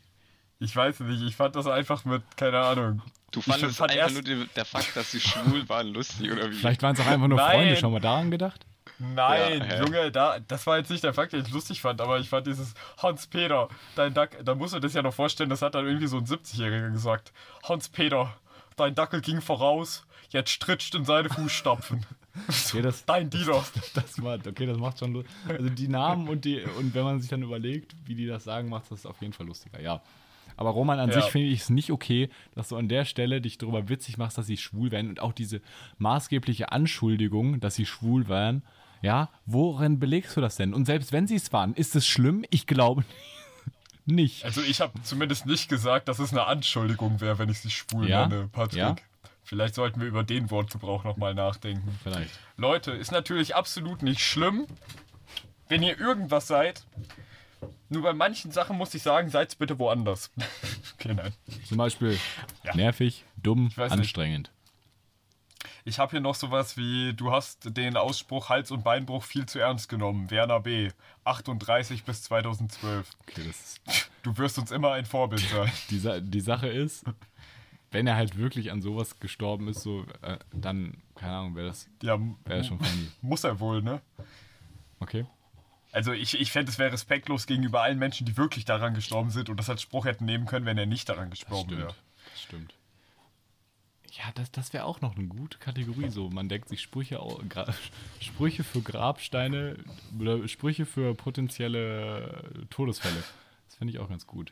ich weiß nicht. Ich fand das einfach mit, keine Ahnung. Du fandest fand einfach erst- nur die, der Fakt, dass sie schwul waren, lustig oder wie? Vielleicht waren es auch einfach nur Nein. Freunde, schon mal daran gedacht? Nein, Ja? Junge, da, das war jetzt nicht der Fakt, den ich lustig fand, aber ich fand dieses Hans-Peter, dein Dackel, da musst du das ja noch vorstellen, das hat dann irgendwie so ein 70-Jähriger gesagt. Hans-Peter, dein Dackel ging voraus, jetzt stritscht in seine Fußstapfen. Okay, das, Dein Dieter. das war, okay, das macht schon. lu- Also die Namen und die und wenn man sich dann überlegt, wie die das sagen, macht das auf jeden Fall lustiger, ja. Aber Roman, an Ja. sich finde ich es nicht okay, dass du an der Stelle dich darüber witzig machst, dass sie schwul werden und auch diese maßgebliche Anschuldigung, dass sie schwul waren. Ja, worin belegst du das denn? Und selbst wenn sie es waren, ist es schlimm? Ich glaube nicht. Also ich habe zumindest nicht gesagt, dass es eine Anschuldigung wäre, wenn ich sie schwul Ja? nenne, Patrick. Ja? Vielleicht sollten wir über den Wortgebrauch nochmal nachdenken. Vielleicht. Leute, ist natürlich absolut nicht schlimm, wenn ihr irgendwas seid. Nur bei manchen Sachen muss ich sagen, seid's bitte woanders. okay, nein. Zum Beispiel Ja. nervig, dumm, nicht. anstrengend. Ich habe hier noch sowas wie, du hast den Ausspruch Hals- und Beinbruch viel zu ernst genommen. Werner B. 38 bis 2012. Okay, das Du wirst uns immer ein Vorbild sein. die, Sa die Sache ist, wenn er halt wirklich an sowas gestorben ist, so, äh, dann, keine Ahnung, wäre das, Ja, wär das schon funny. muss er wohl, ne? Okay. Also ich, ich fände, es wäre respektlos gegenüber allen Menschen, die wirklich daran gestorben sind und das als Spruch hätten nehmen können, wenn er nicht daran gestorben stimmt. wäre. Das stimmt. Ja, das, das wäre auch noch eine gute Kategorie. So, man denkt sich Sprüche, Sprüche für Grabsteine oder Sprüche für potenzielle Todesfälle. Das finde ich auch ganz gut.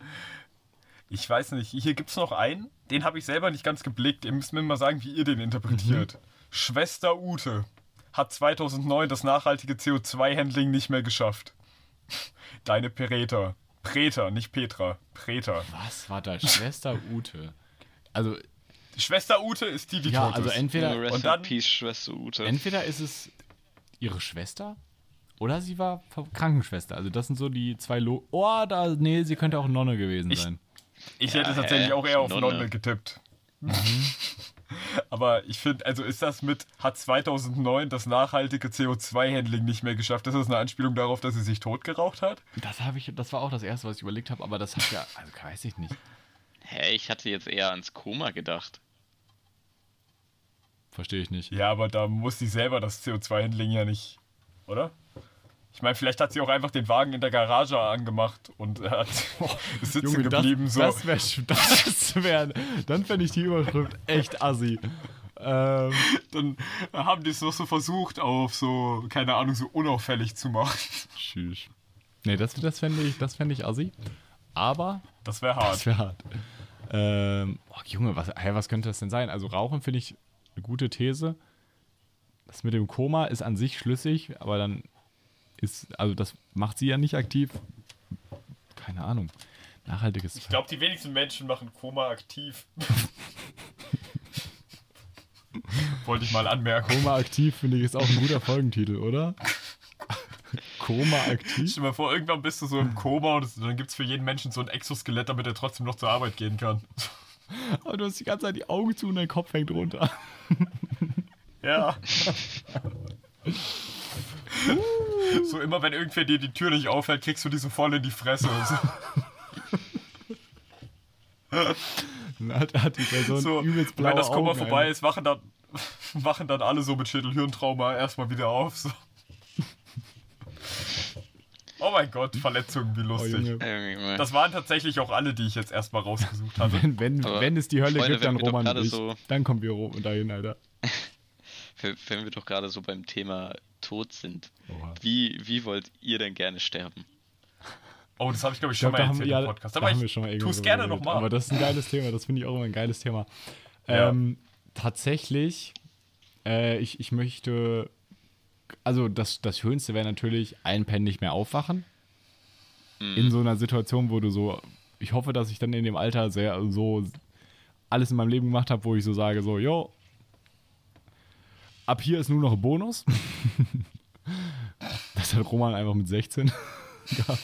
Ich weiß nicht, hier gibt es noch einen, den habe ich selber nicht ganz geblickt. Ihr müsst mir mal sagen, wie ihr den interpretiert. Mhm. Schwester Ute hat 2009 das nachhaltige CO2-Handling nicht mehr geschafft. Deine Pereter. Preter, nicht Petra. Preter. Was war da? Schwester Ute. Also, Schwester Ute ist die, die ja, tot also ist. entweder, Rest und dann- in Peace, Schwester Ute. entweder ist es ihre Schwester oder sie war Krankenschwester. Also, das sind so die zwei Lo Oh, da, nee, sie könnte auch Nonne gewesen Ich- sein. Ich Ja, hätte tatsächlich hä? auch eher auf Nonne. Nonne getippt. Aber ich finde, also ist das mit, hat 2009 das nachhaltige CO2-Handling nicht mehr geschafft? Ist das eine Anspielung darauf, dass sie sich totgeraucht hat? Das habe ich, das war auch das erste, was ich überlegt habe, aber das hat ja, also weiß ich nicht. Hä, ich hatte jetzt eher ans Koma gedacht. Verstehe ich nicht. Ja, aber da muss sie selber das CO2-Handling ja nicht, oder? Ich meine, vielleicht hat sie auch einfach den Wagen in der Garage angemacht und hat, ist sitzen Junge, geblieben. das, so. das wäre das wär, dann fände ich die Überschrift echt assi. Ähm, Dann haben die es noch so versucht, auf so, keine Ahnung, so unauffällig zu machen. tschüss. Nee, das, das fände ich, das fänd ich assi. Aber Das wäre hart. das wäre hart. Ähm, oh, Junge, was, hey, was könnte das denn sein? Also Rauchen finde ich eine gute These. Das mit dem Koma ist an sich schlüssig, aber dann ist, also das macht sie ja nicht aktiv. Keine Ahnung. Nachhaltiges. Ich glaube, die wenigsten Menschen machen Koma aktiv. Wollte ich mal anmerken. Koma aktiv finde ich ist auch ein guter Folgentitel, oder? Koma aktiv? Stell dir mal vor, irgendwann bist du so im Koma und dann gibt es für jeden Menschen so ein Exoskelett, damit er trotzdem noch zur Arbeit gehen kann. Aber du hast die ganze Zeit die Augen zu und dein Kopf hängt runter. Ja. so immer, wenn irgendwer dir die Tür nicht aufhält, kriegst du die so voll in die Fresse. So, Dann hat, hat die Person so übelst blaue wenn das Koma Augen, vorbei ist, wachen dann, wachen dann alle so mit Schädelhirntrauma erstmal wieder auf. So. Oh mein Gott, Verletzungen, wie Oh, lustig. Junge. Irgendwie. Das waren tatsächlich auch alle, die ich jetzt erstmal rausgesucht hatte. Wenn, wenn, wenn es die Hölle Freunde, gibt, dann Roman und ich. so- Dann kommen wir dahin, Alter. Wenn wir doch gerade so beim Thema Tod sind. Oha. Wie, wie wollt ihr denn gerne sterben? Oh, das habe ich glaube ich Ich schon glaube, mal haben, erzählt ja, im Podcast. da Aber haben wir ich schon mal es drüber gerne nochmal. Aber das ist ein geiles Thema. Das finde ich auch immer ein geiles Thema. Ja. Ähm, tatsächlich, äh, ich, ich möchte, also das, das Schönste wäre natürlich, einpennig mehr aufwachen. In so einer Situation, wo du so, ich hoffe, dass ich dann in dem Alter sehr so alles in meinem Leben gemacht habe, wo ich so sage, so, yo, ab hier ist nur noch ein Bonus. das hat Roman einfach mit 16 gehabt.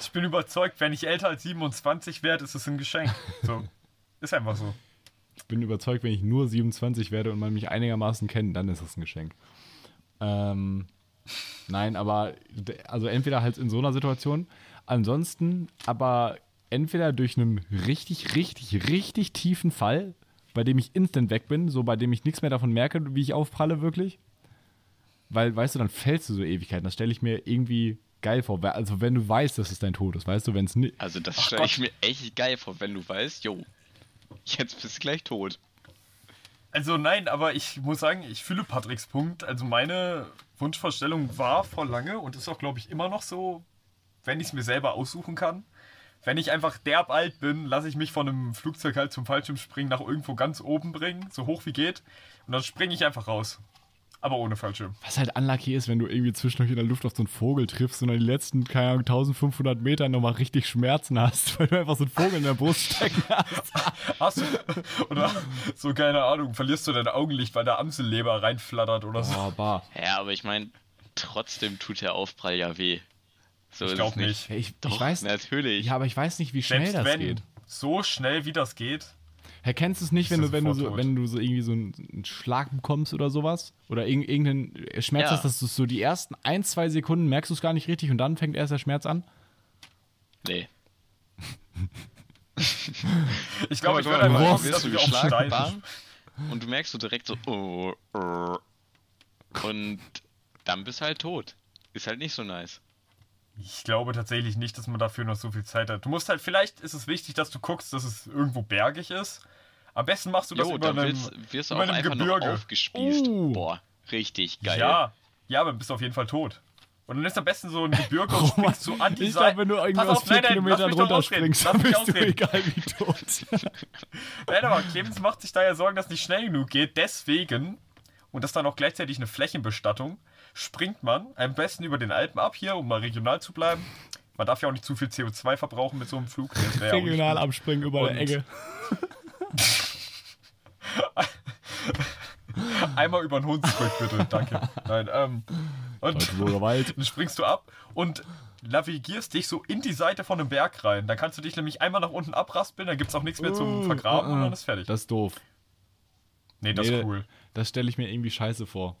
Ich bin überzeugt, wenn ich älter als 27 werde, ist es ein Geschenk. So. Ist einfach so. Ich bin überzeugt, wenn ich nur 27 werde und man mich einigermaßen kennt, dann ist es ein Geschenk. Ähm, nein, aber also entweder halt in so einer Situation, ansonsten aber entweder durch einen richtig, richtig, richtig tiefen Fall, bei dem ich instant weg bin, so bei dem ich nichts mehr davon merke, wie ich aufpralle wirklich. Weil, weißt du, dann fällst du so Ewigkeiten. Das stelle ich mir irgendwie geil vor. Also wenn du weißt, dass es dein Tod ist, weißt du, wenn es nicht. Also das stelle ich mir echt geil vor, wenn du weißt, jo, jetzt bist du gleich tot. Also nein, aber ich muss sagen, ich fühle Patricks Punkt. Also meine Wunschvorstellung war vor lange und ist auch, glaube ich, immer noch so, wenn ich es mir selber aussuchen kann. Wenn ich einfach derb alt bin, lasse ich mich von einem Flugzeug halt zum Fallschirmspringen nach irgendwo ganz oben bringen, so hoch wie geht. Und dann springe ich einfach raus. Aber ohne Fallschirm. Was halt unlucky ist, wenn du irgendwie zwischendurch in der Luft auf so einen Vogel triffst und dann die letzten, keine Ahnung, 1500 Meter nochmal richtig Schmerzen hast, weil du einfach so einen Vogel in der Brust stecken hast. Hast du, oder so, keine Ahnung, verlierst du dein Augenlicht, weil der Amselleber reinflattert oder so. Oh, bar. Ja, aber ich meine, trotzdem tut der Aufprall ja weh. So Ich ist glaub es nicht. nicht. Ja, ich, Doch, ich weiß, natürlich. ja, aber ich weiß nicht, wie schnell Selbst das wenn, geht. so schnell wie das geht, Herr, kennst du es nicht, wenn du, wenn du, so, wenn du so irgendwie so einen, Schlag bekommst oder sowas? Oder irg irgendeinen Schmerz Ja. hast, dass du so die ersten ein, zwei Sekunden merkst du es gar nicht richtig und dann fängt erst der Schmerz an? Nee. ich glaube, ich würde mal, einfach wirst dass du geschlagen bam, und du merkst so direkt so oh, oh, und dann bist du halt tot. Ist halt nicht so nice. Ich glaube tatsächlich nicht, dass man dafür noch so viel Zeit hat. Du musst halt, vielleicht ist es wichtig, dass du guckst, dass es irgendwo bergig ist. Am besten machst du das Jo, über dann einem, wirst, wirst du über auch einem einfach Gebirge. aufgespießt. Uh. Boah, richtig geil. Ja, ja, aber dann bist du auf jeden Fall tot. Und dann ist am besten so ein Gebirge und springst du an die ich Seite. glaube, wenn du irgendwie Pass aus auf, vier nein, nein, Kilometern runterspringst, ausreden. dann bist du ausreden. egal wie tot. Nein, aber Clemens macht sich da ja Sorgen, dass es nicht schnell genug geht. Deswegen, und das dann auch gleichzeitig eine Flächenbestattung, springt man am besten über den Alpen ab hier, um mal regional zu bleiben. Man darf ja auch nicht zu viel CO2 verbrauchen mit so einem Flug. Ja Regional abspringen über Und- Ecke. Einmal über den Hunsrück, bitte. Danke. Nein, ähm. Und dann springst du ab und navigierst dich so in die Seite von einem Berg rein. Dann kannst du dich nämlich einmal nach unten abraspeln, dann gibt es auch nichts mehr zum Uh, Vergraben uh, und uh. dann ist fertig. Das ist doof. nee, das Nee, ist cool. Das stelle ich mir irgendwie scheiße vor.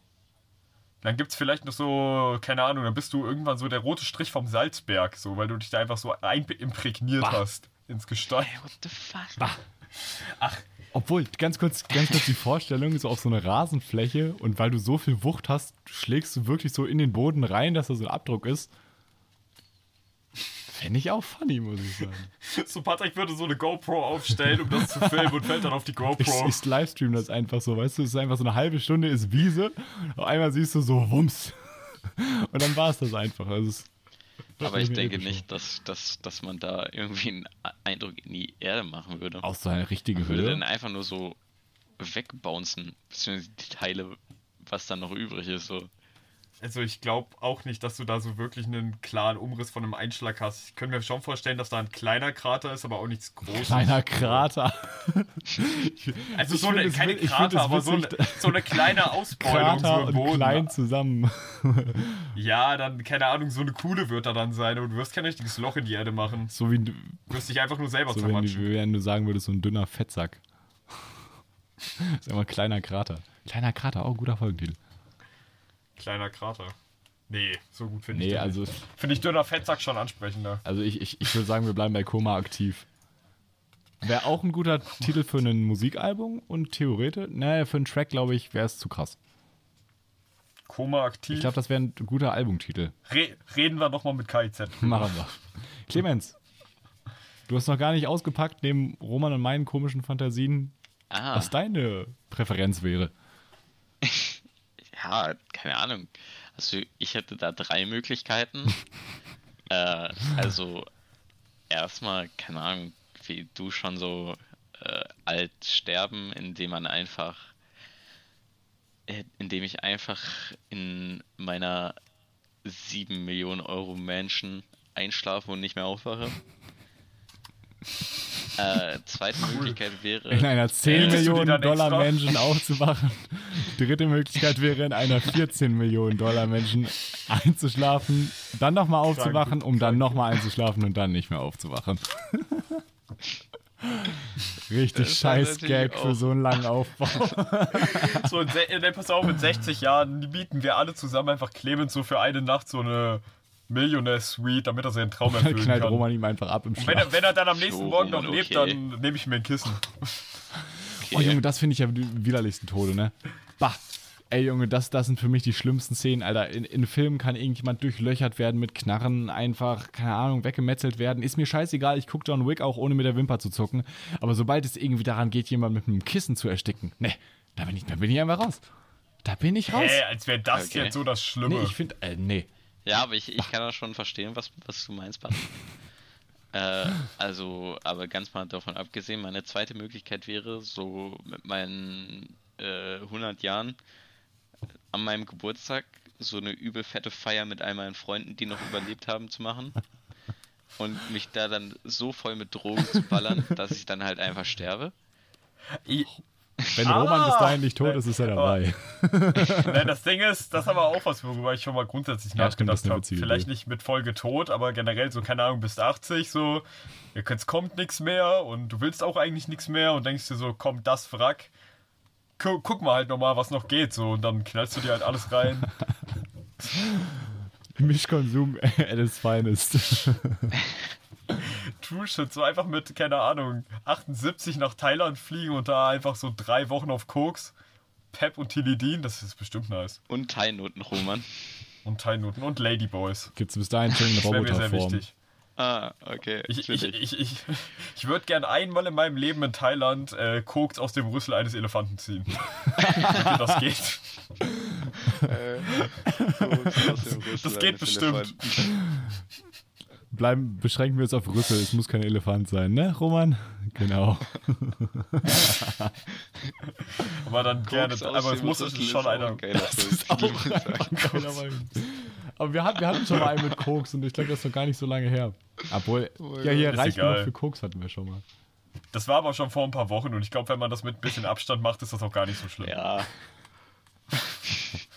Dann gibt es vielleicht noch so, keine Ahnung, dann bist du irgendwann so der rote Strich vom Salzberg, so, weil du dich da einfach so imprägniert Bah. hast ins Gestein. What the fuck? Obwohl, ganz kurz, ganz kurz die Vorstellung, so auf so eine Rasenfläche und weil du so viel Wucht hast, schlägst du wirklich so in den Boden rein, dass da so ein Abdruck ist. Fände ich auch funny, muss ich sagen. So, Patrick würde so eine GoPro aufstellen, um das zu filmen und fällt dann auf die Ich, GoPro. ich livestream das einfach so, weißt du, es ist einfach so eine halbe Stunde ist Wiese, auf einmal siehst du so Wumms. Und dann war es das einfach. Also es, Aber ich denke episch nicht, dass, dass, dass man da irgendwie einen Eindruck in die Erde machen würde. Auch so eine richtige würde Höhe. dann einfach nur so wegbouncen, beziehungsweise die Teile, was dann noch übrig ist. So. Also ich glaube auch nicht, dass du da so wirklich einen klaren Umriss von einem Einschlag hast. Ich könnte mir schon vorstellen, dass da ein kleiner Krater ist, aber auch nichts Großes. Kleiner Krater. Also Ich so eine, keine wi- ich Krater, aber so eine, so eine kleine Ausbeulung so Krater im und Boden. klein zusammen. Ja, dann, keine Ahnung, so eine Kuhle wird da dann sein und du wirst kein richtiges Loch in die Erde machen. So wie, Du wirst dich einfach nur selber so wenn, zermatschen. wenn du sagen würdest, so ein dünner Fettsack. Das ist immer ein kleiner Krater. Kleiner Krater, auch guter Folgentitel. Kleiner Krater. Nee, so gut finde ich Nee, also. Finde ich dünner Fettsack schon ansprechender. also ich, ich, ich würde sagen, wir bleiben bei Koma aktiv. Wäre auch ein guter Titel für ein Musikalbum und theoretisch, naja, für einen Track, glaube ich, wäre es zu krass. Koma aktiv. Ich glaube, das wäre ein guter Albumtitel. Re reden wir nochmal mit KIZ. Machen wir. Clemens, du hast noch gar nicht ausgepackt, neben Roman und meinen komischen Fantasien, Ah, was deine Präferenz wäre. Ja, keine Ahnung. Also ich hätte da drei Möglichkeiten. äh, also erstmal, keine Ahnung, wie du schon so äh, alt sterben, indem man einfach, äh, indem ich einfach in meiner 7 Millionen Euro Mansion einschlafe und nicht mehr aufwache. Äh, zweite Möglichkeit wäre. In einer 10 Hättest du die Millionen Dollar extra? Menschen aufzuwachen. Dritte Möglichkeit wäre in einer 14 Millionen Dollar Menschen einzuschlafen, dann nochmal aufzuwachen, um dann nochmal einzuschlafen und dann nicht mehr aufzuwachen. Richtig ist scheiß Gag für so einen langen Aufbau. So, in, ne, pass auf, in 60 Jahren bieten wir alle zusammen einfach Clemens so für eine Nacht so eine Millionär-Suite, damit er seinen Traum Dann erfüllen knallt kann. Roman ihm einfach ab im Und wenn Schlaf. er, wenn er dann am nächsten So, Morgen noch Roman, lebt, okay. dann nehme ich mir ein Kissen. Oh Junge, das finde ich ja die widerlichsten Tode, ne? Bah. Ey Junge, das, das sind für mich die schlimmsten Szenen, Alter. In, in Filmen kann irgendjemand durchlöchert werden mit Knarren, einfach, keine Ahnung, weggemetzelt werden. Ist mir scheißegal, ich gucke John Wick auch ohne mit der Wimper zu zucken. Aber sobald es irgendwie daran geht, jemand mit einem Kissen zu ersticken, ne, da bin ich, da bin ich einfach raus. Da bin ich raus. Hä, als wäre das Okay. jetzt so das Schlimme. nee, ich finde, äh, nee. Ja, aber ich, ich kann das schon verstehen, was, was du meinst, Bart. äh, also, aber ganz mal davon abgesehen, meine zweite Möglichkeit wäre, so mit meinen äh, 100 Jahren an meinem Geburtstag so eine übel fette Feier mit all meinen Freunden, die noch überlebt haben, zu machen. Und mich da dann so voll mit Drogen zu ballern, dass ich dann halt einfach sterbe. Ich, Wenn Ah! Roman bis dahin nicht tot ist, ist er dabei. ne, das Ding ist, das ist aber auch was, worüber ich schon mal grundsätzlich Ja, nachgedacht habe. Vielleicht Idee. nicht mit Folge tot, aber generell so, keine Ahnung, bis 80 so, jetzt kommt nichts mehr und du willst auch eigentlich nichts mehr und denkst dir so, komm, das Wrack, gu guck mal halt nochmal, was noch geht so und dann knallst du dir halt alles rein. Mischkonsum at its finest. True Shit, so einfach mit, keine Ahnung, 78 nach Thailand fliegen und da einfach so drei Wochen auf Koks, Pep und Tilidin, das ist bestimmt nice. Und Teilnoten, Roman. Und Thai-Noten und Ladyboys. Gibt's bis dahin schon sehr Roboterform. wichtig. Ah, okay. Ich, ich, ich, ich, ich würde gern einmal in meinem Leben in Thailand äh, Koks aus dem Rüssel eines Elefanten ziehen. Wie das geht. Das geht bestimmt. Bleiben, beschränken wir uns auf Rüssel, es muss kein Elefant sein, ne, Roman? Genau. Aber dann gerne, aber es muss schon einer. Aber wir hatten, wir hatten schon mal einen mit Koks und ich glaube, das ist noch gar nicht so lange her. Obwohl, ja, hier Ist reicht genug für Koks hatten wir schon mal. Das war aber schon vor ein paar Wochen und ich glaube, wenn man das mit ein bisschen Abstand macht, ist das auch gar nicht so schlimm. Ja,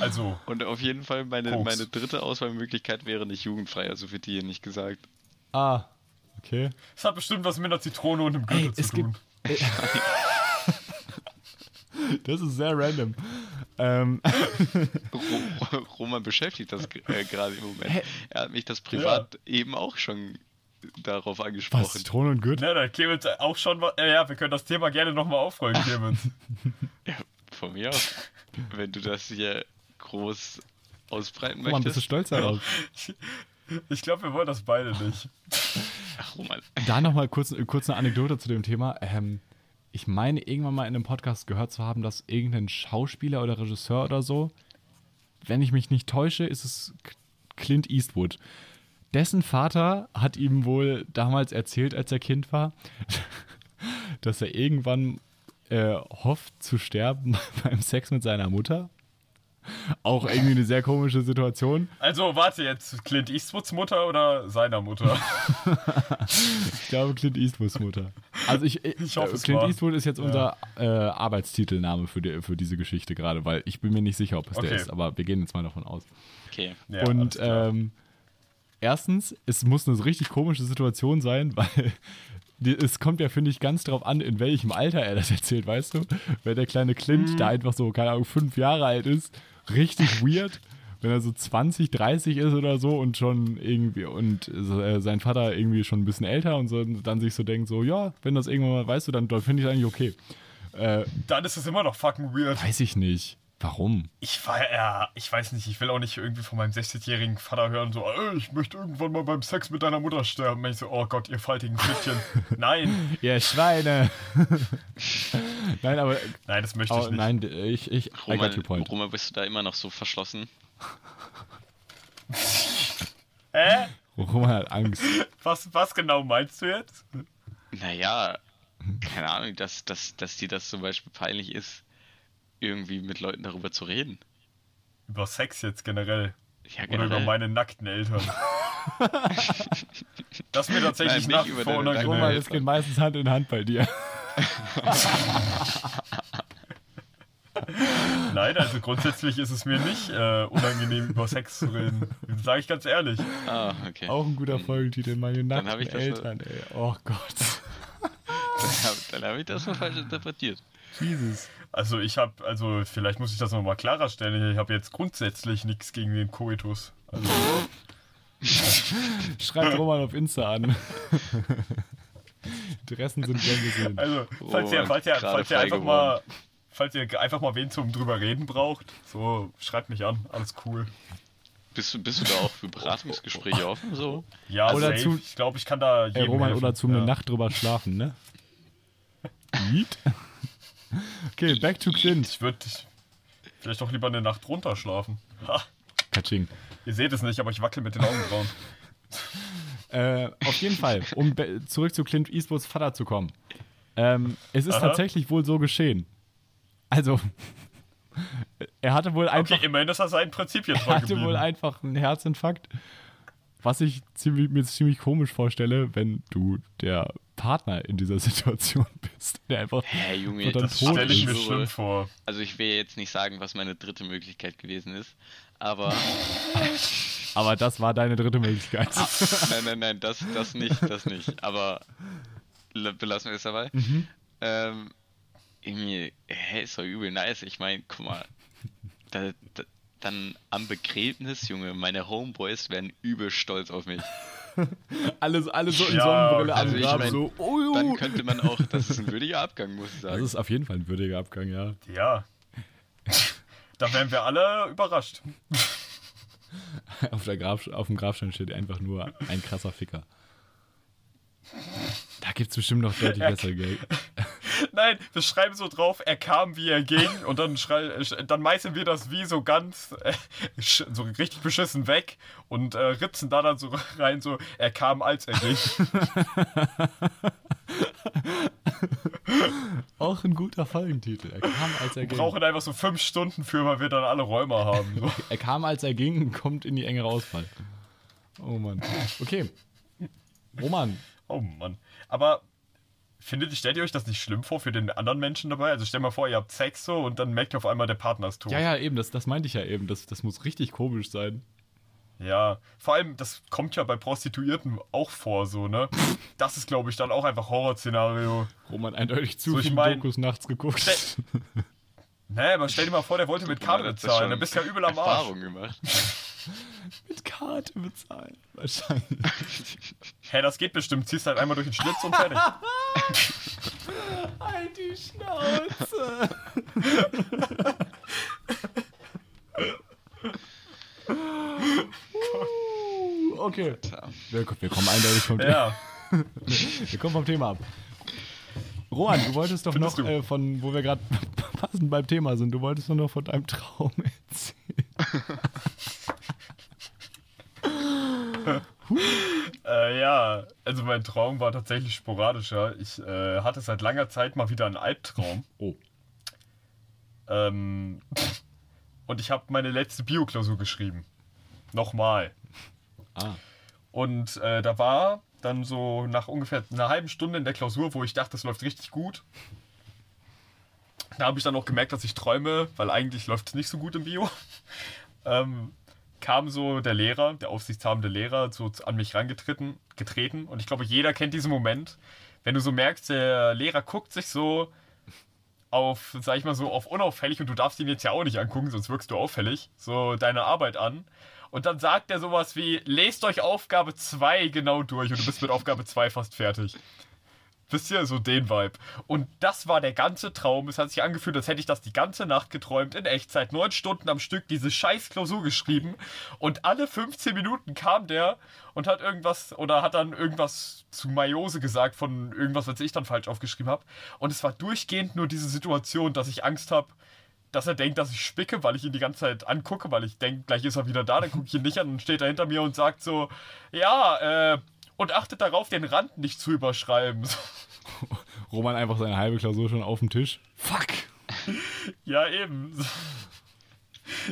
Also, und auf jeden Fall meine, Koks. meine dritte Auswahlmöglichkeit wäre nicht jugendfrei, also wird dir nicht gesagt. Ah, okay. es hat bestimmt was mit einer Zitrone und einem Gürtel Ey, zu es tun. gibt- Das ist sehr random. Ähm, Ro Roman beschäftigt das äh, gerade im Moment. Er hat mich das privat eben auch schon darauf was, angesprochen. Zitrone und Gürtel? Ne, da Clemens auch schon was. Äh, ja, wir können das Thema gerne nochmal aufrollen, Clemens. Ja, von mir aus. Wenn du das hier groß ausbreiten Roman, bist du möchtest. stolz darauf? Ich glaube, wir wollen das beide nicht. Ach, Roman. Da nochmal kurz, kurz eine Anekdote zu dem Thema. Ähm, ich meine, irgendwann mal in einem Podcast gehört zu haben, dass irgendein Schauspieler oder Regisseur oder so, wenn ich mich nicht täusche, ist es Clint Eastwood. Dessen Vater hat ihm wohl damals erzählt, als er Kind war, dass er irgendwann äh, hofft zu sterben beim Sex mit seiner Mutter. Auch irgendwie eine sehr komische Situation. Also, warte jetzt, Clint Eastwoods Mutter oder seiner Mutter? Ich glaube, Clint Eastwoods Mutter. Also ich, ich, Ich hoffe, äh, es Clint war. Eastwood ist jetzt unser äh, Arbeitstitelname für, die, für diese Geschichte gerade, weil ich bin mir nicht sicher, ob es der Okay. ist, aber wir gehen jetzt mal davon aus. Okay. Ja, Und ähm, erstens, es muss eine richtig komische Situation sein, weil es kommt ja, finde ich, ganz drauf an, in welchem Alter er das erzählt, weißt du? Wenn der kleine Clint, Mhm. der einfach so, keine Ahnung, fünf Jahre alt ist, richtig weird. Wenn er so 20, 30 ist oder so und schon irgendwie und äh, sein Vater irgendwie schon ein bisschen älter und so dann sich so denkt, so, ja, wenn das irgendwann mal, weißt du, dann, dann finde ich eigentlich okay. Äh, Dann ist es immer noch fucking weird. weiß ich nicht. Warum? Ich war ja, ich weiß nicht, ich will auch nicht irgendwie von meinem 60-jährigen Vater hören, so, "Ey, ich möchte irgendwann mal beim Sex mit deiner Mutter sterben. Und ich so, oh Gott, ihr faltigen Fittchen. Nein, Ihr Schweine! nein, aber nein, das möchte ich Oh, nicht. nein, ich, ich, I got your Roman, point. Roman, bist du da immer noch so verschlossen? Hä? Roman hat Angst. Was, was genau meinst du jetzt? Naja, keine Ahnung, dass, dass, dass dir das zum Beispiel peinlich ist, irgendwie mit Leuten darüber zu reden. Über Sex jetzt generell. Ja, Oder über generell. meine nackten Eltern. Das mir tatsächlich Nein, nach über vor unangenehm. Es geht meistens Hand in Hand bei dir. Nein, also grundsätzlich ist es mir nicht äh, unangenehm, über Sex zu reden. Sage ich ganz ehrlich. Ah, okay. Auch ein guter Folgentitel, meine nackten das so- Eltern, ey. Oh Gott. Dann habe dann hab ich das mal falsch interpretiert. Jesus. Also ich habe, also vielleicht muss ich das nochmal klarer stellen. Ich habe jetzt grundsätzlich nichts gegen den Koitus. Also, Schreibt Roman auf Insta an. Interessen sind gern gesehen. also falls ihr, Oh, falls ihr, falls ihr einfach geworden. mal, falls ihr einfach mal wen zum drüber reden braucht, so schreibt mich an. Alles cool. Bist du, bist du da auch für Beratungsgespräche offen? So? Ja, Oder safe. zu- ich glaube, ich kann da jedem Ey, Roman, helfen. oder zum ja. eine Nacht drüber schlafen, ne? Yeet. Okay, back to Clint. Ich würde vielleicht doch lieber eine Nacht runter schlafen. Ha, Katsching. ihr seht es nicht, aber ich wackel mit den Augenbrauen. Äh, auf jeden Fall, um zurück zu Clint Eastwoods Vater zu kommen. Ähm, es ist Aha. tatsächlich wohl so geschehen. Also, er hatte wohl einfach, Okay, immerhin ist er seinen Prinzipien er treu hatte geblieben. wohl einfach einen Herzinfarkt. Was ich ziemlich, mir ziemlich komisch vorstelle, wenn du der Partner in dieser Situation bist. Der einfach Hä, Junge, Das stelle ich mir so- schlimm vor. Also ich will jetzt nicht sagen, was meine dritte Möglichkeit gewesen ist, aber Aber das war deine dritte Möglichkeit. nein, nein, nein, das, das nicht, das nicht. Aber belassen wir es dabei. Mhm. Ähm, irgendwie, hä, ist doch übel nice. Ich meine, guck mal, da, da, dann am Begräbnis, Junge, meine Homeboys werden übel stolz auf mich. Alle, alle so in Ja, Sonnenbrille also am ich mein, so, oh, Dann könnte man auch, das ist ein würdiger Abgang, muss ich Das sagen. ist auf jeden Fall ein würdiger Abgang, ja. Ja. Da wären wir alle überrascht. Auf, der Grab, auf dem Grabstein steht einfach nur ein krasser Ficker. Da gibt es bestimmt noch deutlich bessere Geld. Nein, wir schreiben so drauf, er kam, wie er ging, und dann, schrei dann meißeln wir das wie so ganz, äh, so richtig beschissen weg und äh, ritzen da dann so rein, so, er kam, als er ging. Auch ein guter Folgentitel. Er kam, als er Wir ging. brauchen einfach so fünf Stunden für, weil wir dann alle Räume haben. So. Er kam, als er ging und kommt in die engere Auswahl. Oh Mann. Okay. Roman, Oh Mann. Aber findet, stellt ihr euch das nicht schlimm vor für den anderen Menschen dabei? Also stell mal vor, ihr habt Sex so und dann merkt ihr auf einmal, der Partner ist tot. ja, ja, eben, das, das meinte ich ja eben. Das, das muss richtig komisch sein. Ja, vor allem, das kommt ja bei Prostituierten auch vor, so, ne? Das ist, glaube ich, dann auch einfach Horrorszenario. Roman eindeutig zu So, ich mein- Dokus nachts geguckt. Stell- Nee, aber stell dir mal vor, der wollte mit Karte bezahlen. Dann bist du ja übel am Arsch. Erfahrung gemacht. Mit Karte bezahlen. Wahrscheinlich. Hä, das geht bestimmt. Ziehst halt einmal durch den Schlitz und fertig. Halt die Schnauze. okay. Wir, wir kommen eindeutig vom Thema. Ja. Wir kommen vom Thema ab. Rohan, du wolltest doch Findest noch, du? äh, von, wo wir gerade passend beim Thema sind, du wolltest doch noch von deinem Traum erzählen. Äh, ja, also mein Traum war tatsächlich sporadischer. Ich äh, hatte seit langer Zeit mal wieder einen Albtraum. Oh. Ähm, und ich habe meine letzte Bioklausur geschrieben. Nochmal. Ah. Und äh, da war dann so nach ungefähr einer halben Stunde in der Klausur, wo ich dachte, das läuft richtig gut. Da habe ich dann auch gemerkt, dass ich träume, weil eigentlich läuft es nicht so gut im Bio. ähm, kam so der Lehrer, der aufsichtshabende Lehrer, so an mich rangetreten getreten. Und ich glaube, jeder kennt diesen Moment, wenn du so merkst, der Lehrer guckt sich so auf, sag ich mal so, auf unauffällig und du darfst ihn jetzt ja auch nicht angucken, sonst wirkst du auffällig, so deine Arbeit an. Und dann sagt er sowas wie, lest euch Aufgabe 2 genau durch und du bist mit Aufgabe 2 fast fertig. Wisst ihr, so den Vibe. Und das war der ganze Traum. Es hat sich angefühlt, als hätte ich das die ganze Nacht geträumt, in Echtzeit, neun Stunden am Stück, diese scheiß Klausur geschrieben. Und alle 15 Minuten kam der und hat irgendwas, oder hat dann irgendwas zu Maiose gesagt von irgendwas, was ich dann falsch aufgeschrieben habe. Und es war durchgehend nur diese Situation, dass ich Angst habe, dass er denkt, dass ich spicke, weil ich ihn die ganze Zeit angucke, weil ich denke, gleich ist er wieder da, dann gucke ich ihn nicht an und steht er hinter mir und sagt so, ja, äh, und achtet darauf, den Rand nicht zu überschreiben. Roman einfach seine halbe Klausur schon auf dem Tisch. Fuck. ja, eben.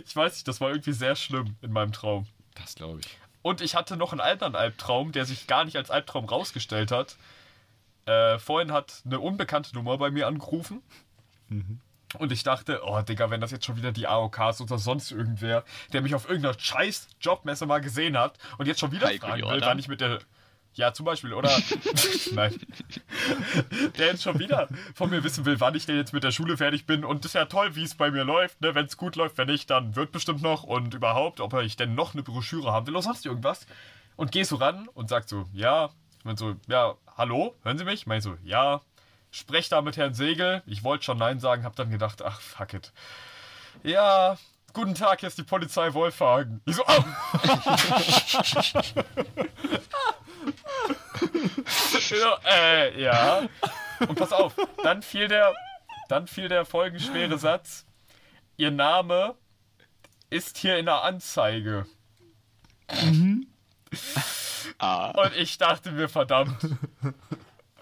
Ich weiß nicht, das war irgendwie sehr schlimm in meinem Traum. Das glaube ich. Und ich hatte noch einen anderen Albtraum, der sich gar nicht als Albtraum rausgestellt hat. Äh, vorhin hat eine unbekannte Nummer bei mir angerufen. Und ich dachte, oh Digga, wenn das jetzt schon wieder die AOK ist oder sonst irgendwer, der mich auf irgendeiner scheiß Jobmesse mal gesehen hat und jetzt schon wieder Heiko fragen will, Jordan? wann ich mit der. Ja, zum Beispiel, oder? Nein. Der jetzt schon wieder von mir wissen will, wann ich denn jetzt mit der Schule fertig bin. Und das ist ja toll, wie es bei mir läuft. Ne? Wenn es gut läuft, wenn nicht, dann wird bestimmt noch. Und überhaupt, ob ich denn noch eine Broschüre haben will oder sonst irgendwas. Und geh so ran und sagt so, ja. Und so, ja, hallo, hören Sie mich? Mein so, ja. Sprech da mit Herrn Segel. Ich wollte schon Nein sagen, hab dann gedacht, ach, fuck it. Ja, guten Tag, hier ist die Polizei Wolfhagen. Ich so, oh! ja, äh, ja. Und pass auf, dann fiel der, dann fiel der folgenschwere Satz. Ihr Name ist hier in der Anzeige. Ah, Und ich dachte mir, verdammt,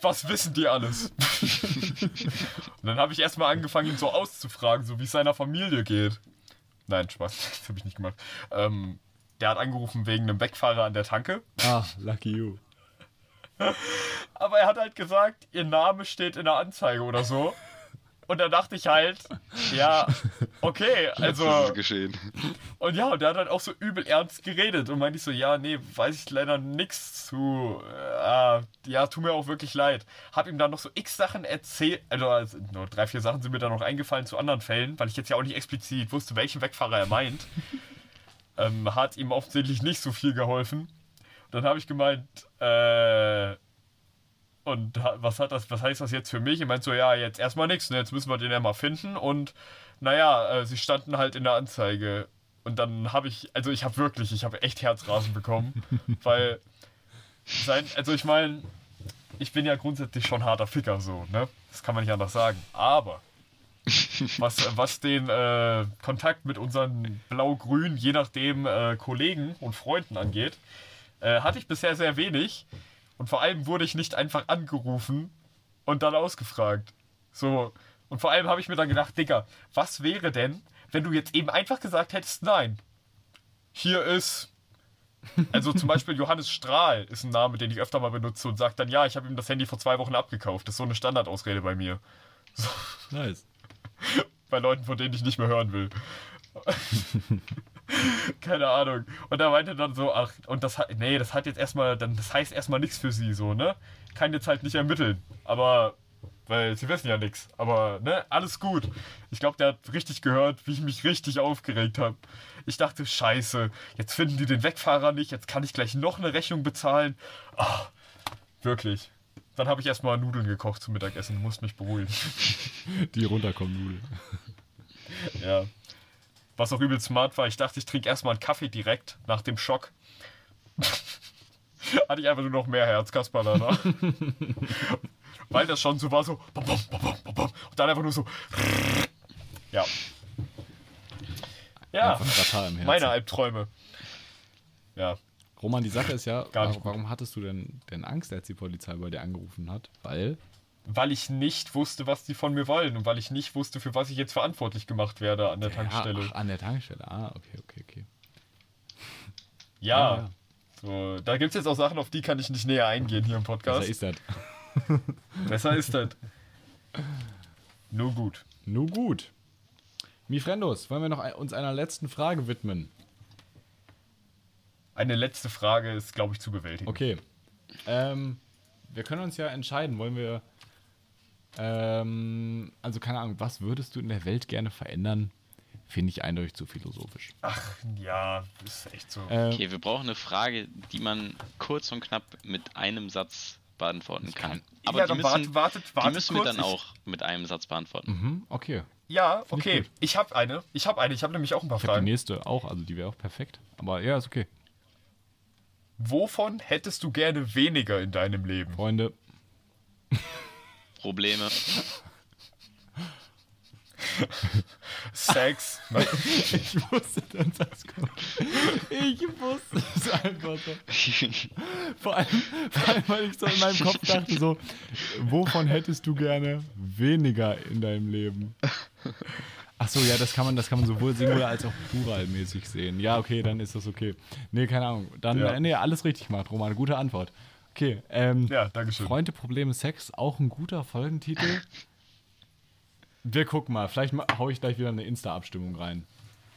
was wissen die alles? Und dann habe ich erstmal angefangen, ihn so auszufragen, so wie es seiner Familie geht. Nein, Spaß, das habe ich nicht gemacht. Ähm, der hat angerufen wegen einem Wegfahrer an der Tanke. Ah, lucky you. Aber er hat halt gesagt, ihr Name steht in der Anzeige oder so. Und da dachte ich halt, ja, okay, ist also. es geschehen. Und ja, und der hat halt auch so übel ernst geredet. Und meinte ich so, ja, nee, weiß ich leider nix zu. Äh, ja, tut mir auch wirklich leid. Hab ihm dann noch so x Sachen erzählt. Also, also nur drei, vier Sachen sind mir dann noch eingefallen zu anderen Fällen, weil ich jetzt ja auch nicht explizit wusste, welchen Wegfahrer er meint. Ähm, hat ihm offensichtlich nicht so viel geholfen. Dann habe ich gemeint, äh. Und was hat das, was heißt das jetzt für mich? Ich meinte so, ja, jetzt erstmal nichts, ne? Jetzt müssen wir den ja mal finden. Und naja, äh, sie standen halt in der Anzeige. Und dann habe ich, also ich habe wirklich, ich habe echt Herzrasen bekommen. weil sein, also ich meine, ich bin ja grundsätzlich schon harter Ficker so, ne? Das kann man nicht anders sagen. Aber was, was den äh, Kontakt mit unseren blau-grün, je nachdem, äh, Kollegen und Freunden angeht, äh, hatte ich bisher sehr wenig. Und vor allem wurde ich nicht einfach angerufen und dann ausgefragt. So. Und vor allem habe ich mir dann gedacht, Digga, was wäre denn, wenn du jetzt eben einfach gesagt hättest, nein. Hier ist. Also zum Beispiel Johannes Strahl ist ein Name, den ich öfter mal benutze und sagt dann, ja, ich habe ihm das Handy vor zwei Wochen abgekauft. Das ist so eine Standardausrede bei mir. Nice. Bei Leuten, von denen ich nicht mehr hören will. Keine Ahnung. Und er meinte dann so, ach, und das hat, nee, das hat jetzt erstmal, dann, das heißt erstmal nichts für sie, so, ne? Kann jetzt halt nicht ermitteln. Aber, weil sie wissen ja nichts. Aber, ne, alles gut. Ich glaube, der hat richtig gehört, wie ich mich richtig aufgeregt habe. Ich dachte, scheiße, jetzt finden die den Wegfahrer nicht, jetzt kann ich gleich noch eine Rechnung bezahlen. Ah, wirklich. Dann habe ich erstmal Nudeln gekocht zum Mittagessen, musste mich beruhigen. Die runterkommen, Nudeln. Ja. Was auch übel smart war, ich dachte, ich trinke erstmal einen Kaffee direkt nach dem Schock. Hatte ich einfach nur noch mehr Herzkasper danach. Weil das schon so war, so. Und dann einfach nur so. Ja. Ja, meine Albträume. Ja. Roman, die Sache ist ja, Gar nicht warum, warum hattest du denn, denn Angst, als die Polizei bei dir angerufen hat? Weil, Weil ich nicht wusste, was die von mir wollen und weil ich nicht wusste, für was ich jetzt verantwortlich gemacht werde an der Tankstelle. Ja, ach, an der Tankstelle. Ah, okay, okay, okay. Ja. ja. So, da gibt es jetzt auch Sachen, auf die kann ich nicht näher eingehen hier im Podcast. Besser ist das. Besser ist das. Nur gut. Nun gut. Mifrendos, wollen wir noch ein- uns einer letzten Frage widmen? Eine letzte Frage ist, glaube ich, zu bewältigen. Okay. Ähm, wir können uns ja entscheiden, wollen wir. Ähm, also keine Ahnung, was würdest du in der Welt gerne verändern? Finde ich eindeutig zu philosophisch. Ach, ja, ist echt so. Ähm, Okay, wir brauchen eine Frage, die man kurz und knapp mit einem Satz beantworten kann. Aber ja, die dann müssen, wartet, wartet, die müssen wir dann auch mit einem Satz beantworten. mhm, okay. Ich, ja, ich okay. gut. Ich habe eine. Ich habe eine. Ich habe nämlich auch ein paar Ich habe die Fragen. nächste auch, also die wäre auch perfekt. Aber ja, ist okay. Wovon hättest du gerne weniger in deinem Leben? Freunde, Probleme. Sex. ich wusste, dass das kommt. Ich wusste es einfach so. Vor allem, vor allem, weil ich so in meinem Kopf dachte so, wovon hättest du gerne weniger in deinem Leben? Ach so, ja, das kann man, das kann man sowohl Singular als auch pluralmäßig sehen. Ja, okay, dann ist das okay. Nee, keine Ahnung. Dann, Ja. äh, nee, alles richtig gemacht, Roman. Gute Antwort. Okay, ähm, Ja, Dankeschön. Freunde, Probleme, Sex, auch ein guter Folgentitel. Wir gucken mal. Vielleicht ma- hau ich gleich wieder eine Insta-Abstimmung rein.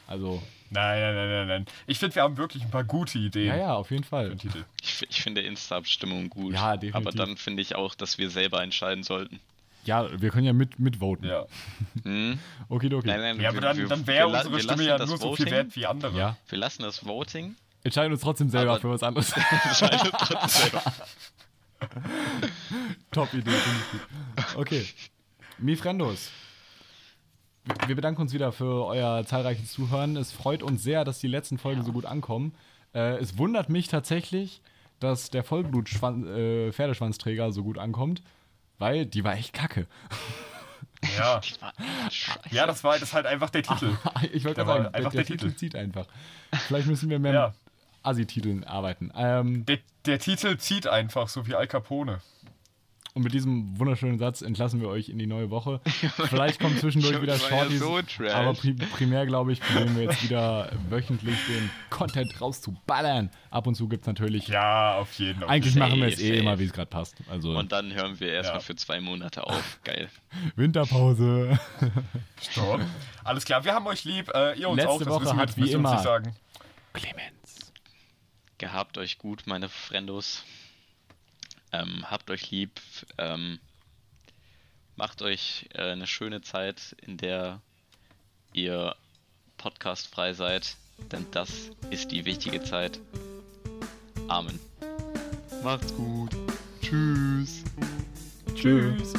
Also, Nein, nein, nein, nein, nein. Ich finde, wir haben wirklich ein paar gute Ideen ja, ja, auf jeden Fall. Ich, ich finde Insta-Abstimmung gut. Ja, definitiv. Aber dann finde ich auch, dass wir selber entscheiden sollten. Ja, wir können ja mit, mitvoten. Ja. Hm? Okidoki. Nein, nein, Ja, aber wir- dann, dann wäre unsere Stimme lassen ja das nur so viel Voting- wert wie andere. Ja, Wir lassen das Voting. entscheiden uns trotzdem selber Aber- für was anderes. Entscheidet trotzdem. Top Idee, finde ich gut. Okay. Mi Friendos. Wir bedanken uns wieder für euer zahlreiches Zuhören. Es freut uns sehr, dass die letzten Folgen so gut ankommen. Äh, es wundert mich tatsächlich, dass der Vollblut-Pferdeschwanzträger so gut ankommt, weil die war echt kacke. Ja. Das war scheiße. ja, das war das ist halt einfach der Titel. ich wollte Der sagen, der, einfach der, der Titel. Titel. zieht einfach. Vielleicht müssen wir mehr Ja. mit Assi-Titeln arbeiten. Ähm, Der, der Titel zieht einfach, so wie Al Capone. Und mit diesem wunderschönen Satz entlassen wir euch in die neue Woche. Vielleicht kommen zwischendurch wieder ja Shorties, so aber pri primär, glaube ich, probieren wir jetzt wieder wöchentlich den Content rauszuballern. Ab und zu gibt es natürlich... Ja, auf jeden Fall. Eigentlich machen wir es Safe, eh safe. immer, wie es gerade passt. Also Und dann hören wir erstmal Ja. für zwei Monate auf. Geil. Winterpause. Stopp. Alles klar, wir haben euch lieb. Äh, ihr uns Letzte auch, das Woche wissen wir, wie uns immer- nicht sagen. Clemens. Gehabt euch gut, meine Friendos. Ähm, habt euch lieb. Ähm, macht euch äh, eine schöne Zeit, in der ihr podcastfrei seid. Denn das ist die wichtige Zeit. Amen. Macht's gut. Tschüss. Tschüss.